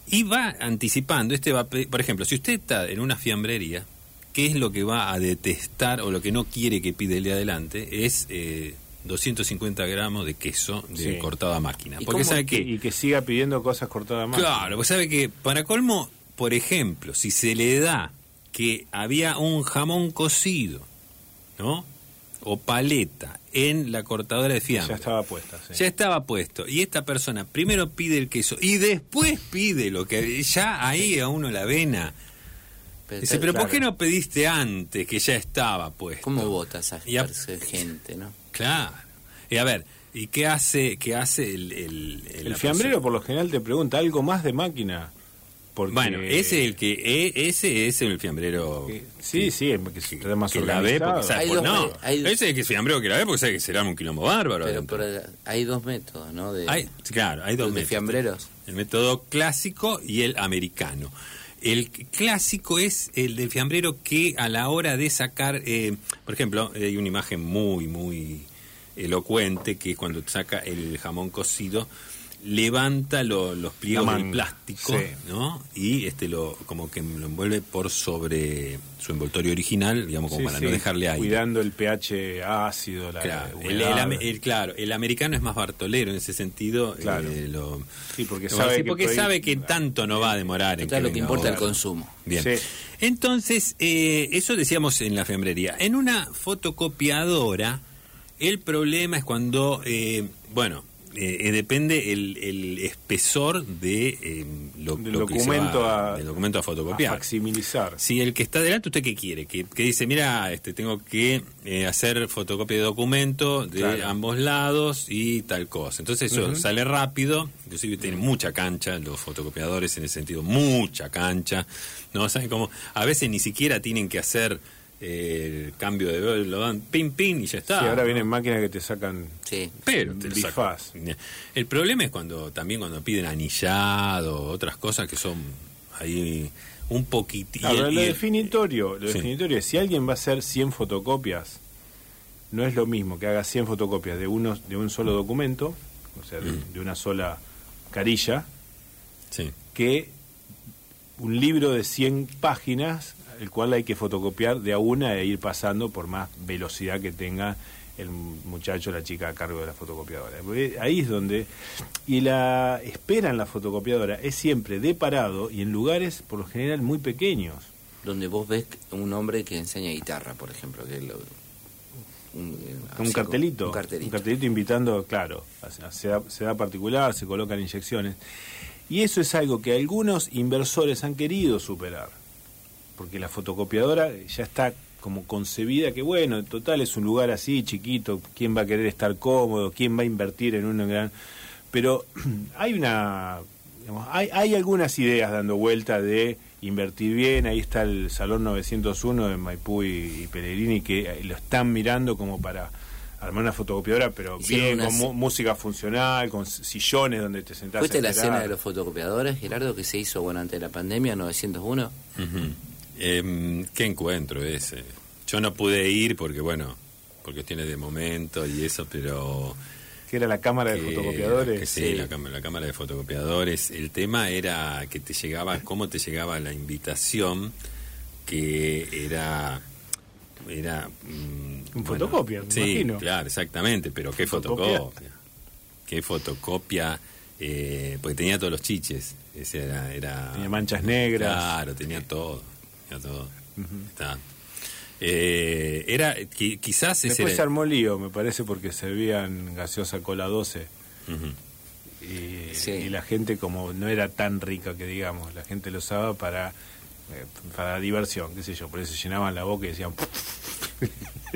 Y va anticipando. Este va, a por ejemplo, si usted está en una fiambrería qué es lo que va a detestar o lo que no quiere que pide el de adelante, es eh, 250 gramos de queso de Sí. cortado a máquina. ¿Y Porque sabe que... y que siga pidiendo cosas cortadas más. Claro, pues sabe que para colmo, por ejemplo, si se le da que había un jamón cocido, ¿no? O paleta en la cortadora de fiambre. Ya estaba puesta. sí. Ya estaba puesto. Y esta persona primero pide el queso y después pide lo que ya ahí a uno la vena. Pero Dice, pero ¿por qué no pediste antes que ya estaba puesto? ¿Cómo vota esa Y a- gente, no? Claro. Y a ver, ¿y qué hace, qué hace el... El, El fiambrero persona? por lo general te pregunta algo más de máquina. Porque, Bueno, ese es el que e- ese es el fiambrero que- Sí, sí, es que está más que la ve porque organizado. sabe, Hay pues, no, ese es el que es fiambrero que la ve porque sabe que será un quilombo bárbaro. Pero, hay dos métodos, ¿no? De, Hay- claro, hay dos de métodos. fiambreros. El método clásico y el americano. El clásico es el del fiambrero que a la hora de sacar, eh, por ejemplo, hay una imagen muy, muy elocuente que cuando saca el jamón cocido levanta lo- los pliegos del plástico, sí. ¿no? Y este lo como que lo envuelve por sobre su envoltorio original, digamos como Sí, para sí, no dejarle aire. Cuidando el pH ácido, la Claro, el, claro, el americano es más bartolero en ese sentido. Claro. eh, lo- Sí, porque lo- sabe sí, que porque sabe que tanto no va a demorar en Total, lo que importa es el consumo. Bien. Sí. Entonces, eh, eso decíamos en la fiambrería. En una fotocopiadora, el problema es cuando, eh, bueno, eh, eh, depende el, el espesor de eh, lo, Del lo que se documento va- a- del documento a a fotocopiar. facsimilizar. Si el que está delante, ¿usted qué quiere? Que, que dice, mira, este, tengo que eh, hacer fotocopia de documento de Claro. ambos lados y tal cosa. Entonces eso sale rápido, inclusive tienen mucha cancha los fotocopiadores en ese sentido, mucha cancha. ¿No? ¿Saben cómo? A veces ni siquiera tienen que hacer el cambio de lo dan pin pin y ya está. Sí, ahora ¿no? vienen máquinas que te sacan Sí. Pero te lo Bifaz. sacan. El problema es cuando también cuando piden anillado, otras cosas que son ahí un poquitito. Ahora, lo definitorio, lo Sí. definitorio es si alguien va a hacer 100 fotocopias, no es lo mismo que haga 100 fotocopias de uno, de un solo documento, o sea, de, Mm. de una sola carilla, Sí. que un libro de 100 páginas, el cual hay que fotocopiar de a una e ir pasando por más velocidad que tenga el muchacho o la chica a cargo de la fotocopiadora. Porque Ahí es donde... Y la espera en la fotocopiadora es siempre de parado y en lugares, por lo general, muy pequeños. Donde vos ves un hombre que enseña guitarra, por ejemplo. Que lo- un, Un así, cartelito, Un cartelito. invitando, claro, se da, se da particular, se colocan inyecciones. Y eso es algo que algunos inversores han querido superar, porque la fotocopiadora ya está como concebida que bueno, en total es un lugar así chiquito, quién va a querer estar cómodo, quién va a invertir en un gran pero hay una digamos, hay, hay algunas ideas dando vuelta de invertir bien, ahí está el Salón 901 de Maipú y, y Pellegrini que eh, lo están mirando como para armar una fotocopiadora, pero Hicieron bien, una con música funcional, con sillones donde te sentás ¿Fuiste a la cena de los fotocopiadores, Gerardo, que se hizo bueno antes de la pandemia, 901? Ujú. Em, ¿Qué encuentro ese? Yo no pude ir porque, bueno, por cuestiones de momento y eso, pero... que era la cámara de fotocopiadores. que sí, La, cámara, la cámara de fotocopiadores. El tema era que te llegaba, cómo te llegaba la invitación, que era... Era... mm, Un fotocopia, me sí, imagino. claro, exactamente, pero qué Fotocopia. fotocopia. Qué fotocopia, eh, porque tenía todos los chiches. Ese era, era, Tenía manchas negras. Claro, tenía todo. Tenía todo. Está. Eh, era, qui- quizás ese Después se era- armó lío, me parece, porque servían gaseosa cola 12. Ujú. Y, Sí. y la gente como no era tan rica que digamos, la gente lo usaba para eh, para diversión, qué sé yo, por eso llenaban la boca y decían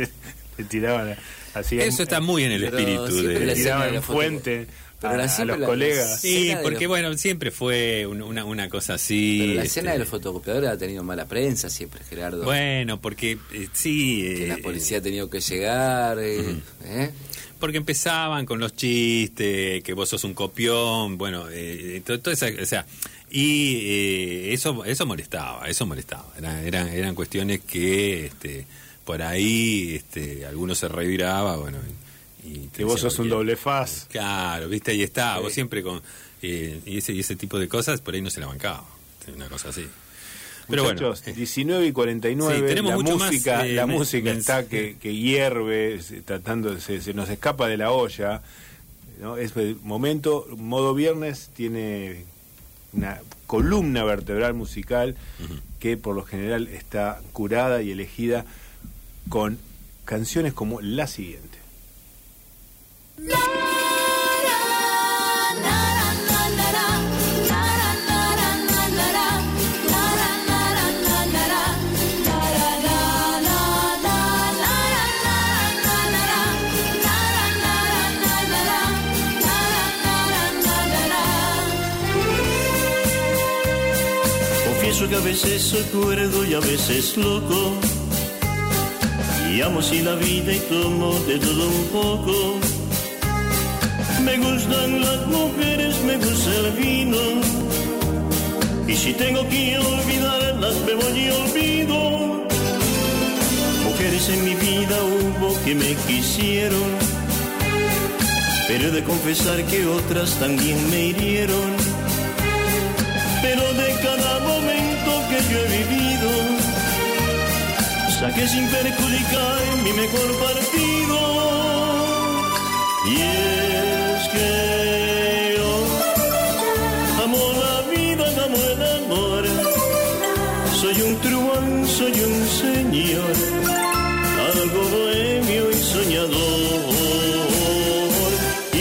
le tiraban así Eso está muy en el espíritu de... la le tiraban en fuente Pero a, la- a siempre los la- colegas. Sí, porque los- bueno, siempre fue un- una, una cosa así. Pero la este, escena de los fotocopiadores ha tenido mala prensa siempre, Gerardo. Bueno, porque eh, sí... que eh, la policía ha tenido que llegar. eh, ¿eh? Porque empezaban con los chistes, que vos sos un copión, bueno, eh, to- toda esa- o sea, y eh, eso eso molestaba, eso molestaba. Era- eran, eran cuestiones que este, por ahí este, algunos se reviraba, bueno, Que vos sos un doble faz. Claro, viste, ahí está, Sí. vos siempre con... eh, y, ese, y ese tipo de cosas, por ahí no se la bancaba, una cosa así. Pero bueno, Muchachos, eh, 19 y 49, Sí, tenemos la mucho más, música, eh, la música está que, que hierve, tratando, se, se nos escapa de la olla. ¿no? Es el momento, modo viernes tiene una columna vertebral musical que por lo general está curada y elegida con canciones como la siguiente. Que a veces soy cuerdo y a veces loco. Y amo así la vida y tomo de todo un poco. Me gustan las mujeres, me gusta el vino. Y si tengo que olvidarlas, me voy y olvido. Mujeres en mi vida hubo que me quisieron. Pero he de confesar que otras también me hirieron pero de cada momento que yo he vivido, saqué sin perjudicar mi mejor partido. Y soy un truán, soy un señor, algo bohemio y soñador.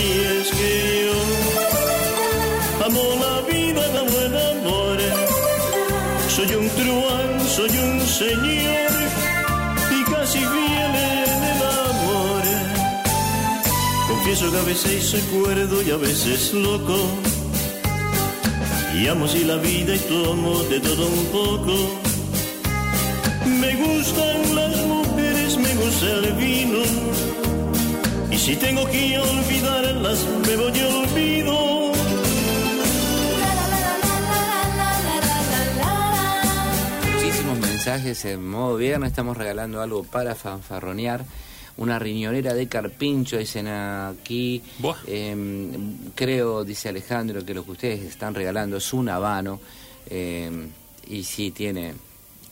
Y es que yo Amo la vida, amo el amor. Soy un truán, soy un señor y casi fiel en el amor. Confieso que a veces soy cuerdo y a veces loco. Y amo así la vida y tomo de todo un poco. Me gustan las mujeres, me gusta el vino. Y si tengo que olvidarlas, me voy y olvido. Muchísimos mensajes en modo viernes. Estamos regalando algo para fanfarronear. Una riñonera de carpincho, dicen aquí. Em, creo, dice Alejandro, que lo que ustedes están regalando es un habano. Em, y sí, tiene.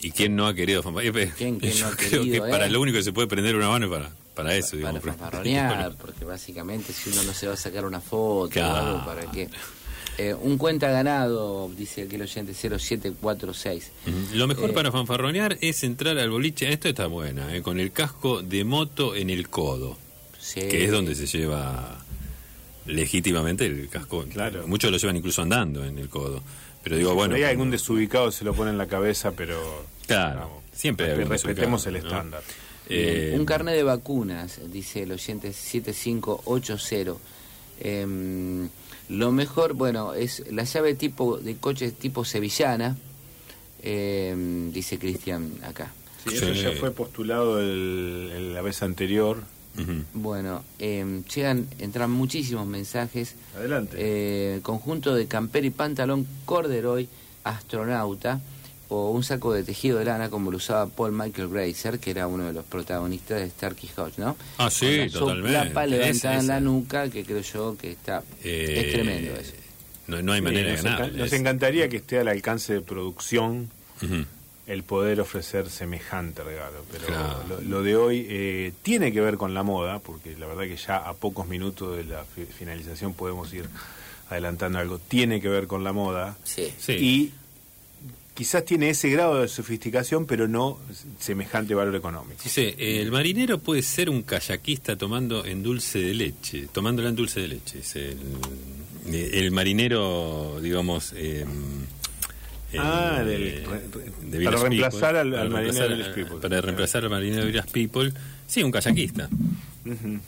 ¿Y quién no ha querido fanfarronear? ¿Quién- quién Yo no ha creo querido, que para eh? lo único que se puede prender una mano es para, para eso, para digamos. fanfarronear, porque básicamente si uno no se va a sacar una foto o algo, Claro. ¿para qué? Eh, un cuenta ganado, dice aquí el oyente 0746. Ujú. Lo mejor Eh, para fanfarronear es entrar al boliche. Esto está buena, eh, con el casco de moto en el codo, Sí. que es donde se lleva legítimamente el casco. Claro. Muchos lo llevan incluso andando en el codo. Pero digo, bueno. Ahí algún desubicado se lo pone en la cabeza, pero Claro, siempre hay respetemos el estándar. Eh, un carnet de vacunas, dice el oyente 7580. Em, lo mejor, bueno, es la llave tipo de coche tipo sevillana, em, dice Cristian acá. Sí, eso Sí. ya fue postulado el- el- la vez anterior. Bueno, em, llegan, entran muchísimos mensajes. Adelante. Eh, conjunto de camper y pantalón corderoy astronauta o un saco de tejido de lana como lo usaba Paul Michael Grazer, que era uno de los protagonistas de Starkey Hodge, ¿no? Ah, sí, Con la totalmente. soplapa levantada en la nuca, que creo yo que está... Eh, es tremendo eso. No, no hay Sí, manera de nos, ganar. nos encantaría que esté al alcance de producción el poder ofrecer semejante regalo, pero Claro. lo, lo de hoy eh, tiene que ver con la moda, porque la verdad que ya a pocos minutos de la fi- finalización podemos ir adelantando algo, tiene que ver con la moda Sí. Sí. y quizás tiene ese grado de sofisticación, pero no semejante valor económico. Dice, el marinero puede ser un kayakista tomando en dulce de leche, tomándola en dulce de leche. Es el, el marinero, digamos... eh, el, Ah, del- eh, de para reemplazar al- para al marinero de People. Para reemplazar al marinero de People. Sí, un kayakista.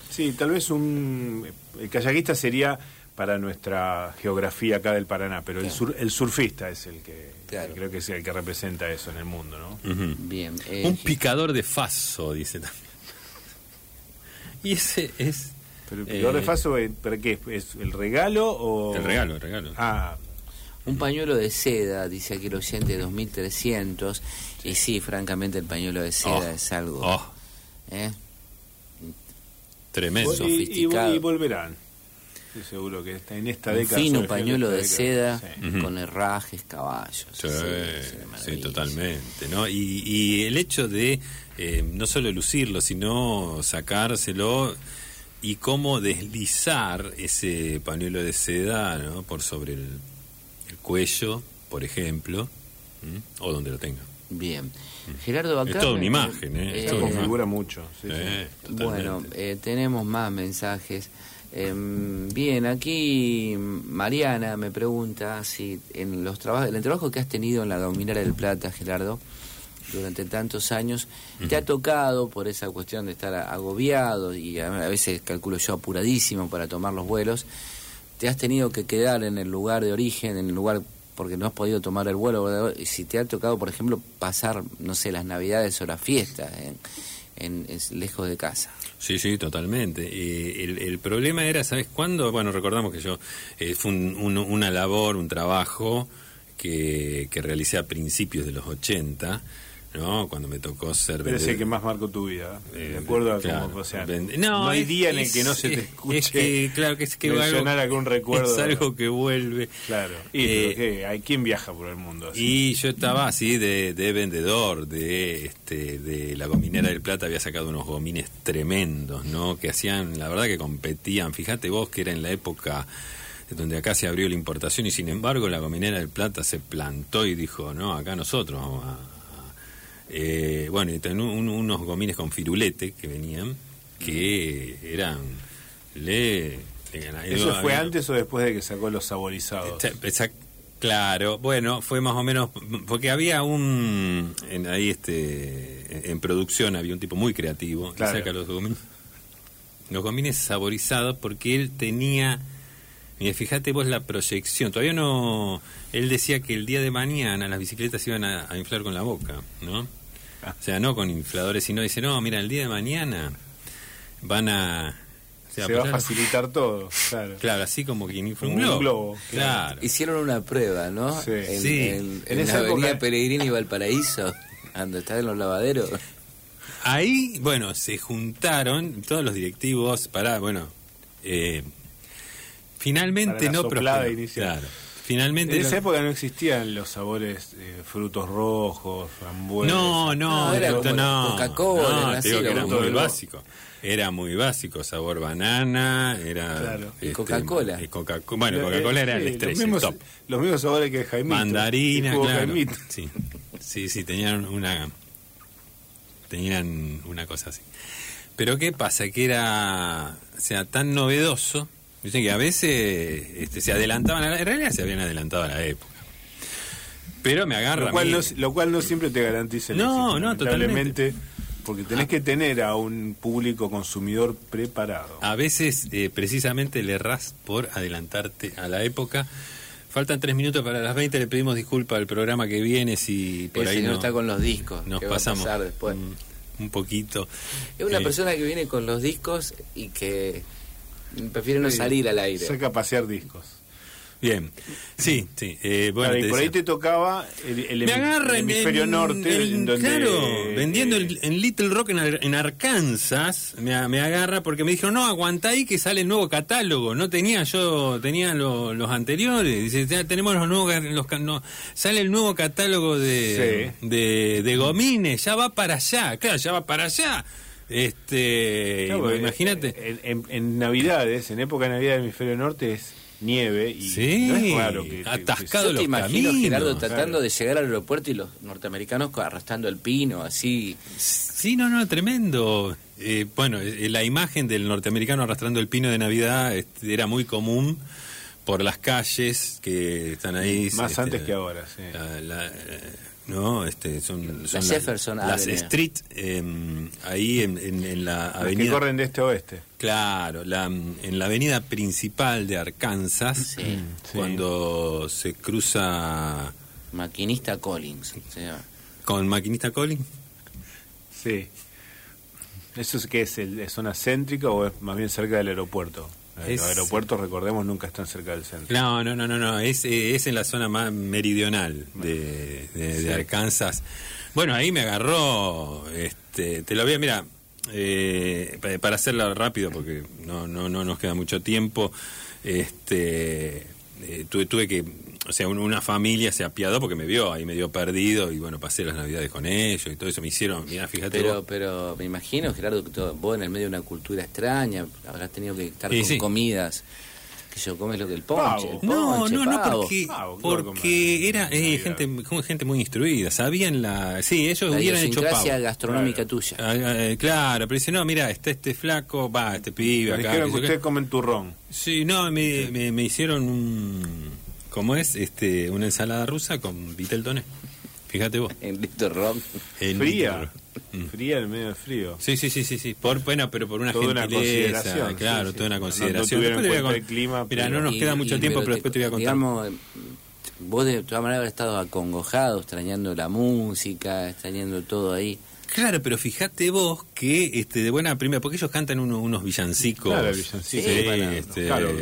Sí, tal vez un... El kayakista sería para nuestra geografía acá del Paraná, pero el, sur, el surfista es el que Claro. creo que es el que representa eso en el mundo, ¿no? Bien. eh, Un picador de faso, dice también. Y ese es... Pero el picador eh, de faso, eh, ¿para qué? ¿Es el regalo o...? El regalo, el regalo. Ah, Un pañuelo de seda, dice aquí el oyente 2300. Y sí, francamente el pañuelo de seda Oh, es algo... oh, ¿eh? tremendo. y, y- sofisticado. y volverán. Estoy seguro que está en esta Un década. fino todo en pañuelo de seda sí. Con herrajes, caballos. Sí, sí, sí, totalmente, ¿no? Y, y el hecho de eh, no solo lucirlo, sino sacárselo y cómo deslizar ese pañuelo de seda, ¿no? Por sobre el, el cuello, por ejemplo, ¿m? o donde lo tenga. Bien. Gerardo, acá... Es toda una me- imagen, ¿eh? Eh, Esto toda una configura mucho. sí, sí. Eh, totalmente. Bueno, eh, tenemos más mensajes. Em, bien, aquí Mariana me pregunta si en los trabajos, en el trabajo que has tenido en la Dominera del Plata, Gerardo, durante tantos años, te ha tocado por esa cuestión de estar agobiado y a a veces calculo yo apuradísimo para tomar los vuelos, te has tenido que quedar en el lugar de origen, en el lugar porque no has podido tomar el vuelo, y si te ha tocado, por ejemplo, pasar, no sé, las navidades o las fiestas en, en- lejos de casa. Sí, sí, totalmente. Eh, el, el problema era, ¿sabes cuándo? Bueno, recordamos que yo eh, fue un- un- una labor, un trabajo que, que realicé a principios de los 80, ¿no? Cuando me tocó ser Pero es el vendedor. que más marcó tu vida. Eh, de acuerdo a claro, cómo, o sea, vende- no, hay es- día en el que no se te es- escuche es que, claro, que es que mencionar algo- algún recuerdo. Es algo que vuelve. Claro. Y, Eh. ¿Hay quién viaja por el mundo así? Y yo estaba así de, de vendedor, de este, de la gominera del Plata había sacado unos gomines tremendos, ¿no? Que hacían, la verdad que competían. Fíjate vos que era en la época donde acá se abrió la importación y sin embargo la gominera del Plata se plantó y dijo, no, acá nosotros vamos a... a-". Eh, bueno, y tenía un- unos gomines con firulete que venían, que eran... Le, le gana- ¿Eso fue antes o después de que sacó los saborizados? Exact- exact- Claro, bueno, fue más o menos porque había un en, ahí este en, en producción había un tipo muy creativo que saca los gomines los gomines saborizados porque él tenía mira, fíjate vos la proyección, todavía no él decía que el día de mañana las bicicletas iban a, a inflar con la boca, ¿no? O sea, no con infladores, sino dice, "No, mira, el día de mañana van a o sea, se va a facilitar todo, claro. Claro, así como quien infla un globo. globo, Claro. Hicieron una prueba, ¿no? Sí. En, Sí. en- En en esa la avenida época- Pellegrini y Valparaíso, donde están en los lavaderos. Ahí, bueno, se juntaron todos los directivos para, bueno, eh, finalmente Para la no prosperó. inicial. Claro. Finalmente En esa no- época no existían los sabores eh, frutos rojos, frambuesas. no, no, No, era no, como no, Coca-Cola, no, era te digo que era muy básico. Era muy básico, sabor banana, era Claro. Y Coca-Cola. eh, Coca- bueno, Eh, Coca-Cola era sí, el estrés, los mismos, el top. los mismos sabores que Jaimito. Mandarina, claro. Jaimito. Sí, sí, sí, tenían una, tenían una cosa así. Pero qué pasa que era, o sea, tan novedoso. Dicen que a veces este, se adelantaban, a la, en realidad se habían adelantado a la época. Pero me agarra. Lo a cual, mí- no, lo cual no siempre te garantiza el No, éxito, no, lamentablemente, Porque tenés que tener a un público consumidor preparado. A veces, eh, precisamente, le errás por adelantarte a la época. Faltan tres minutos para las 20. Le pedimos disculpas al programa que viene si por el ahí señor no- está con los discos. nos ¿qué va a pasamos pasar después? un, un poquito. Es una Eh, persona que viene con los discos y que prefiere no salir al aire. Saca a pasear discos. Bien, sí, sí. eh, bueno, Claro, y por ahí te tocaba el, el me agarra el en hemisferio en- norte, en- en donde, claro, vendiendo eh, en, Little Rock en, Ar- en Arkansas, me, agarra porque me dijeron, no, aguantá ahí que sale el nuevo catálogo. No tenía yo, tenía lo- los anteriores. Dice, ya tenemos los nuevos, los, no, sale el nuevo catálogo de, de, de Gomines, ya va para allá, claro, ya va para allá. Este, Claro, y eh, imagínate. En, en- en Navidades, en época de Navidad del hemisferio norte es nieve y Sí, no es raro que, que- atascado. Yo te los imagino, caminos, Gerardo, tratando claro. de llegar al aeropuerto y los norteamericanos arrastrando el pino, así. Sí, no, no, tremendo. Eh, bueno, eh, la imagen del norteamericano arrastrando el pino de Navidad este, era muy común por las calles que están ahí. Más este, antes que ahora, sí. la- la, eh, no, este, son, son Jefferson las street eh, ahí en, en- en la que avenida. corren de este a oeste. Claro, la, en la avenida principal de Arkansas, Sí. Sí. cuando se cruza Maquinista Collins. se llama. con Maquinista Collins. Sí. ¿Eso es qué es? El, ¿Es zona céntrica o es más bien cerca del aeropuerto? Los aeropuertos, recordemos, nunca están cerca del centro. No, no, no, no, no. Es, eh, es en la zona más meridional de, de-. Arkansas. Bueno, ahí me agarró, este, te lo voy a, mira, eh, pa- para hacerla rápido, porque no, no, no nos queda mucho tiempo, este, eh, tuve, tuve que, o sea, un- una familia se apiadó porque me vio ahí medio perdido y bueno, pasé las navidades con ellos y todo eso me hicieron, mira, fíjate Pero, vos. pero me imagino, Gerardo, que todo- vos en el medio de una cultura extraña, habrás tenido que estar Sí, con sí. comidas, que yo comes lo que el ponche, Pavo. el No, ponche, no, no, pavo. porque, Pavo, porque era eh, gente, como gente muy instruida, sabían la... Sí, ellos La hubieran hecho pavo. gastronómica Claro. tuya. Ah, eh, claro, pero dice, no, mira, está este flaco, va, este pibe Me acá. dijeron que qué. ustedes comen turrón. Sí, no, me, me, me hicieron un... ¿Cómo es? este Una ensalada rusa con vitel toné. Fíjate vos. En Víctor Rock. En Fría. Mm. Fría en medio del frío. Sí, sí, sí, sí, sí. Por, bueno, pero por una Toda una gentileza, consideración, claro, sí, sí. toda una No- no consideración. tuvieron Después te con- el clima, Mira, pero- no nos Y- queda mucho y- tiempo, pero te- después te voy a contar. Digamos, eh, vos de todas maneras habrás estado acongojado, extrañando la música, extrañando todo ahí. Claro, pero fíjate vos que este, de buena primera, porque ellos cantan uno- unos villancicos. Claro, villancicos. Sí, bueno, este, Carlos.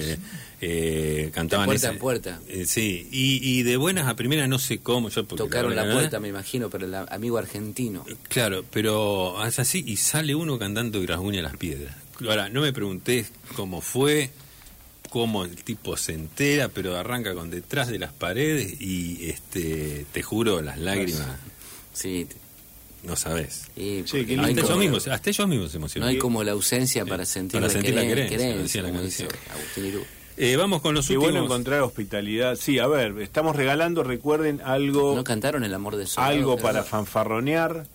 Eh, cantaban De puerta ese- en puerta. eh, sí, y, y de buenas a primera no sé cómo. Yo Tocaron la puerta, me imagino, pero el amigo argentino. Claro, pero es así y sale uno cantando y rasguña las piedras. Ahora, no me pregunté cómo fue, cómo el tipo se entera, pero arranca con detrás de las paredes y este te juro las lágrimas, Sí, no sabes. Sí, no, Hasta ellos como, mismos, hasta ellos mismos se no emocionan. hay como la ausencia para sentir, para la, sentir la queren- querencia, querencia, decía la canción. Agustín Irú. Eh, vamos con los Qué últimos. bueno encontrar hospitalidad. Sí, a ver, estamos regalando, recuerden, algo, ¿No cantaron El amor de Soldado, algo para fanfarronear.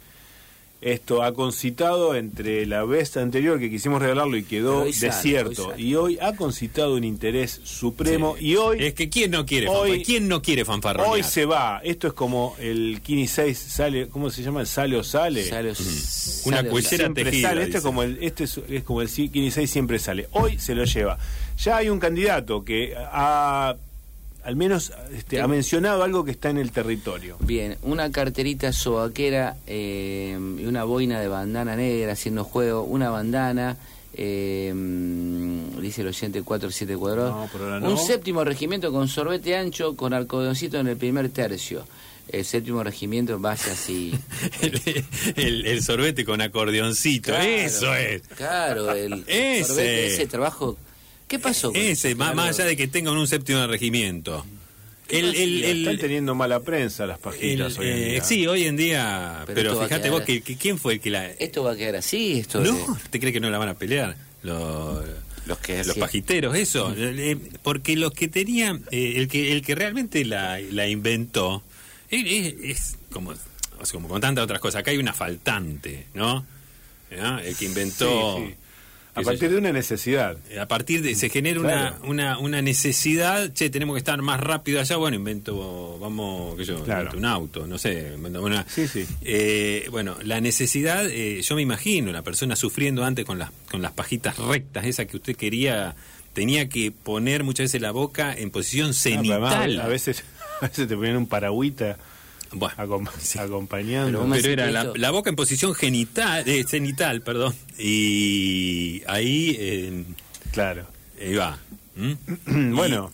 Esto ha concitado entre la vez anterior que quisimos regalarlo y quedó sale, desierto. hoy sale. y hoy ha concitado un interés supremo. Sí. Y hoy, Es que quién no quiere Hoy-? ¿Quién no quiere fanfarronear? hoy se va. Esto es como el Kini 6 sale, ¿cómo se llama? El sale o sale. Sale- Una sale- cuellera siempre tejida, sale. Este dice. es como el, este es, es como el Kini 6 siempre sale. Hoy se lo lleva. Ya hay un candidato que ha al menos este, ha mencionado algo que está en el territorio. Bien, una carterita sobaquera eh, y una boina de bandana negra haciendo juego, una bandana, eh, dice el oyente 47 cuadrados, No, no. un séptimo regimiento con sorbete ancho con arcodoncito en el primer tercio. El séptimo regimiento vaya así. el, el- el sorbete con acordeoncito, Claro, eso es. Claro, el sorbete, ese trabajo. ¿Qué pasó? con Ese, más, allá de que tengan un séptimo de regimiento. El, el- el- Están teniendo mala prensa las el- pajitas hoy en eh, día. sí, hoy en día. Pero a fíjate vos, que, que- ¿quién fue el que la.? Esto va a quedar así, esto no, de- ¿te crees que no la van a pelear? Los, los que los hacían- pajiteros, eso. Eh, porque los que tenían. eh, el, que, el que realmente la, la inventó. Es, es como, o sea, como con tantas otras cosas. Acá hay una faltante, ¿no? ¿No? El que inventó. Sí, sí. A partir de una necesidad. A partir de se genera Claro. una, una, una necesidad, che, tenemos que estar más rápido allá, bueno, invento, vamos, qué sé yo, Claro. invento un auto, no sé, invento una... Sí, sí. Eh, bueno, la necesidad, eh, yo me imagino, la persona sufriendo antes con las, con las pajitas rectas, esa que usted quería, tenía que poner muchas veces la boca en posición Ah, además, cenital. a veces a veces te ponían un paragüita Bueno, acom- sí. acompañando. Pero pero era la, la boca en posición genital, eh, cenital, perdón, y ahí eh, Claro. ahí va. ¿Mm? bueno,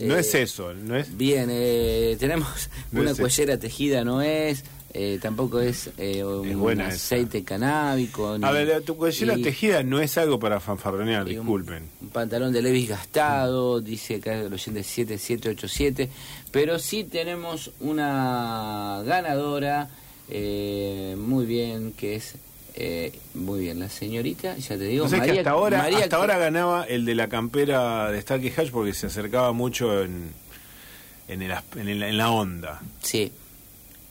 no eh, es eso, no es Bien, eh, tenemos No una es- cuellera tejida, no es, eh, tampoco es, eh, un buena esa. aceite canábico. ni- A ver, tu cuellera y- tejida no es algo para fanfarronear, y un- disculpen. Un, pantalón de Levis gastado, dice acá el oyente 7787, pero sí tenemos una ganadora, eh, muy bien, que es, eh, muy bien, la señorita, ya te digo, Entonces que María, hasta ahora, María hasta ahora ganaba el de la campera de Starkey Hatch porque se acercaba mucho en, en, el en, el- en la onda. Sí.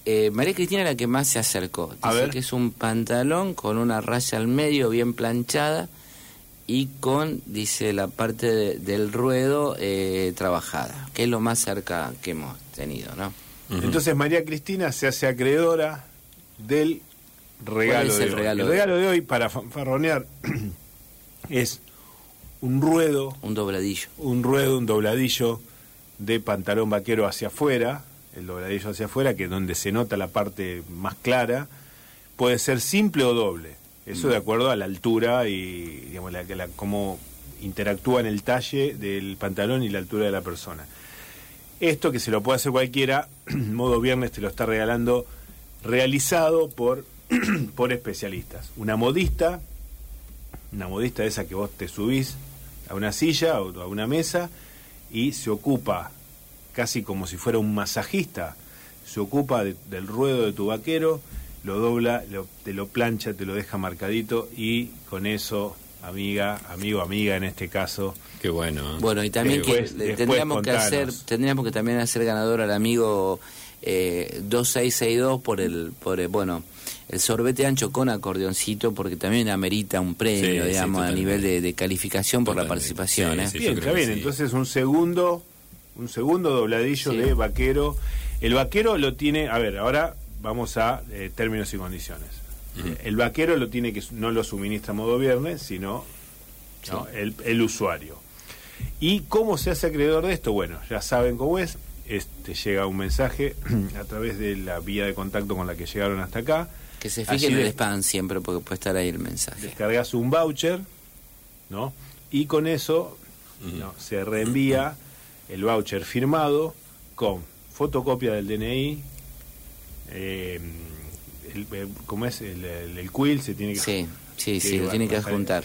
Eh, María Cristina es la que más se acercó. Dice A ver. que es un pantalón con una raya al medio bien planchada y con, dice, la parte de- del ruedo eh, trabajada, que es lo más cerca que hemos tenido, ¿no? Entonces María Cristina se hace acreedora del regalo es de el hoy. regalo el de regalo de hoy para fanfarronear es un ruedo, Un dobladillo. un ruedo, un dobladillo de pantalón vaquero hacia afuera, el dobladillo hacia afuera, que es donde se nota la parte más clara, puede ser simple o doble. Eso de acuerdo a la altura y digamos, la, la- cómo interactúa en el talle del pantalón y la altura de la persona. Esto que se lo puede hacer cualquiera, modo viernes te lo está regalando, realizado por por especialistas. Una modista, una modista esa que vos te subís a una silla o a una mesa y se ocupa, casi como si fuera un masajista, se ocupa de- del ruedo de tu vaquero, lo dobla, lo- te lo plancha, te lo deja marcadito y con eso, amiga, amigo, amiga en este caso, Qué bueno. ¿eh? Bueno, y también Después- que después tendríamos que hacer, tendríamos que también hacer ganador al amigo eh, 2662 por el, por el, bueno, el sorbete ancho con acordeoncito, porque también amerita un premio, Sí, sí, digamos, a nivel de, de calificación por la participación. Sí, ¿eh? sí. Bien, está bien. sí. Entonces un segundo, un segundo dobladillo Sí. de vaquero. El vaquero lo tiene, a ver, ahora vamos a eh, términos y condiciones. Eh, El vaquero lo tiene que no lo suministra modo viernes, sino ¿no? el, el usuario. ¿Y cómo se hace acreedor de esto? Bueno, ya saben cómo es. Este llega un mensaje a través de la vía de contacto con la que llegaron hasta acá. Que se fijen en el spam siempre, porque puede estar ahí el mensaje. descargas un voucher, ¿no? Y con eso ¿no? se reenvía el voucher firmado con fotocopia del DNI, eh, el, eh, ¿cómo es? El, el, el quill se tiene que... Sí, sí, que sí, lo va- tiene que adjuntar.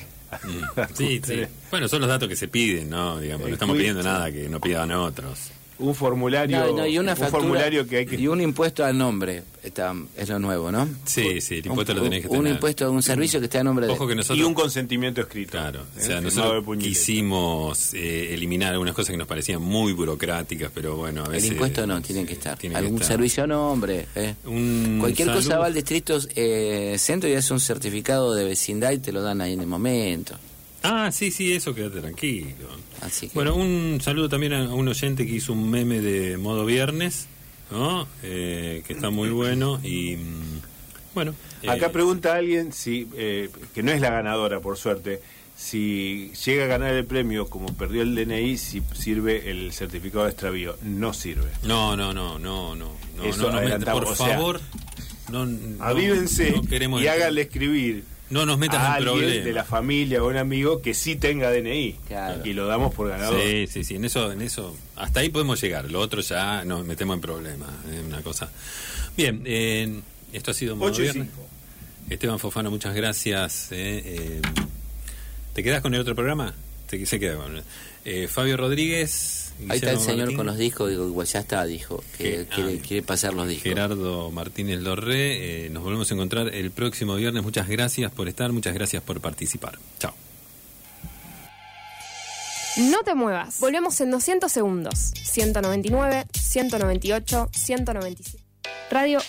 Sí, sí. Bueno, son los datos que se piden, ¿no? Digamos, El no estamos pidiendo sí. nada que no pidan otros. Un formulario, No, no, y una un factura formulario que hay que... y un impuesto al nombre, está, es lo nuevo, ¿no? Sí, sí, el impuesto un, lo tenés que un tener. impuesto, un servicio que esté a nombre de... Que nosotros... y un consentimiento escrito. Claro, ¿eh? o sea, nosotros quisimos eh, eliminar algunas cosas que nos parecían muy burocráticas, pero bueno, a El veces... impuesto no, tiene que estar. tiene que Algún estar. servicio a nombre. eh. Un Cualquier cosa va al distrito eh, centro y hace un certificado de vecindad y te lo dan ahí en el momento. Ah, sí, sí, eso quédate tranquilo. Así que... Bueno, un saludo también a un oyente que hizo un meme de modo viernes, ¿no? Eh, que está muy bueno y... mm, Bueno. Acá eh, pregunta alguien si, eh, que no es la ganadora, por suerte, si llega a ganar el premio como perdió el DNI, si sirve el certificado de extravío. No sirve. No, no, no, no, no. no, Eso no, no, adelantamos, por o sea, favor, no, no- Avívense no queremos y háganle escribir No nos metas a en alguien problemas. de la familia o un amigo que sí tenga DNI Claro. y lo damos por ganador. Sí, sí, sí, en eso, en eso, hasta ahí podemos llegar. Lo otro ya nos metemos en problemas, es una cosa. Bien, eh, esto ha sido Modo Viernes. Esteban Fofano, muchas gracias. eh, eh, ¿Te quedas con el otro programa? Te, se queda con eh, Fabio Rodríguez. Ahí está el señor Martín, con los discos, digo, igual ya está, dijo, que Que- quiere, ah, quiere pasar los discos. Gerardo Martínez Lorré. eh, nos volvemos a encontrar el próximo viernes. Muchas gracias por estar, muchas gracias por participar. Chao. No te muevas. Volvemos en 200 segundos. 199, 198, 197. Radio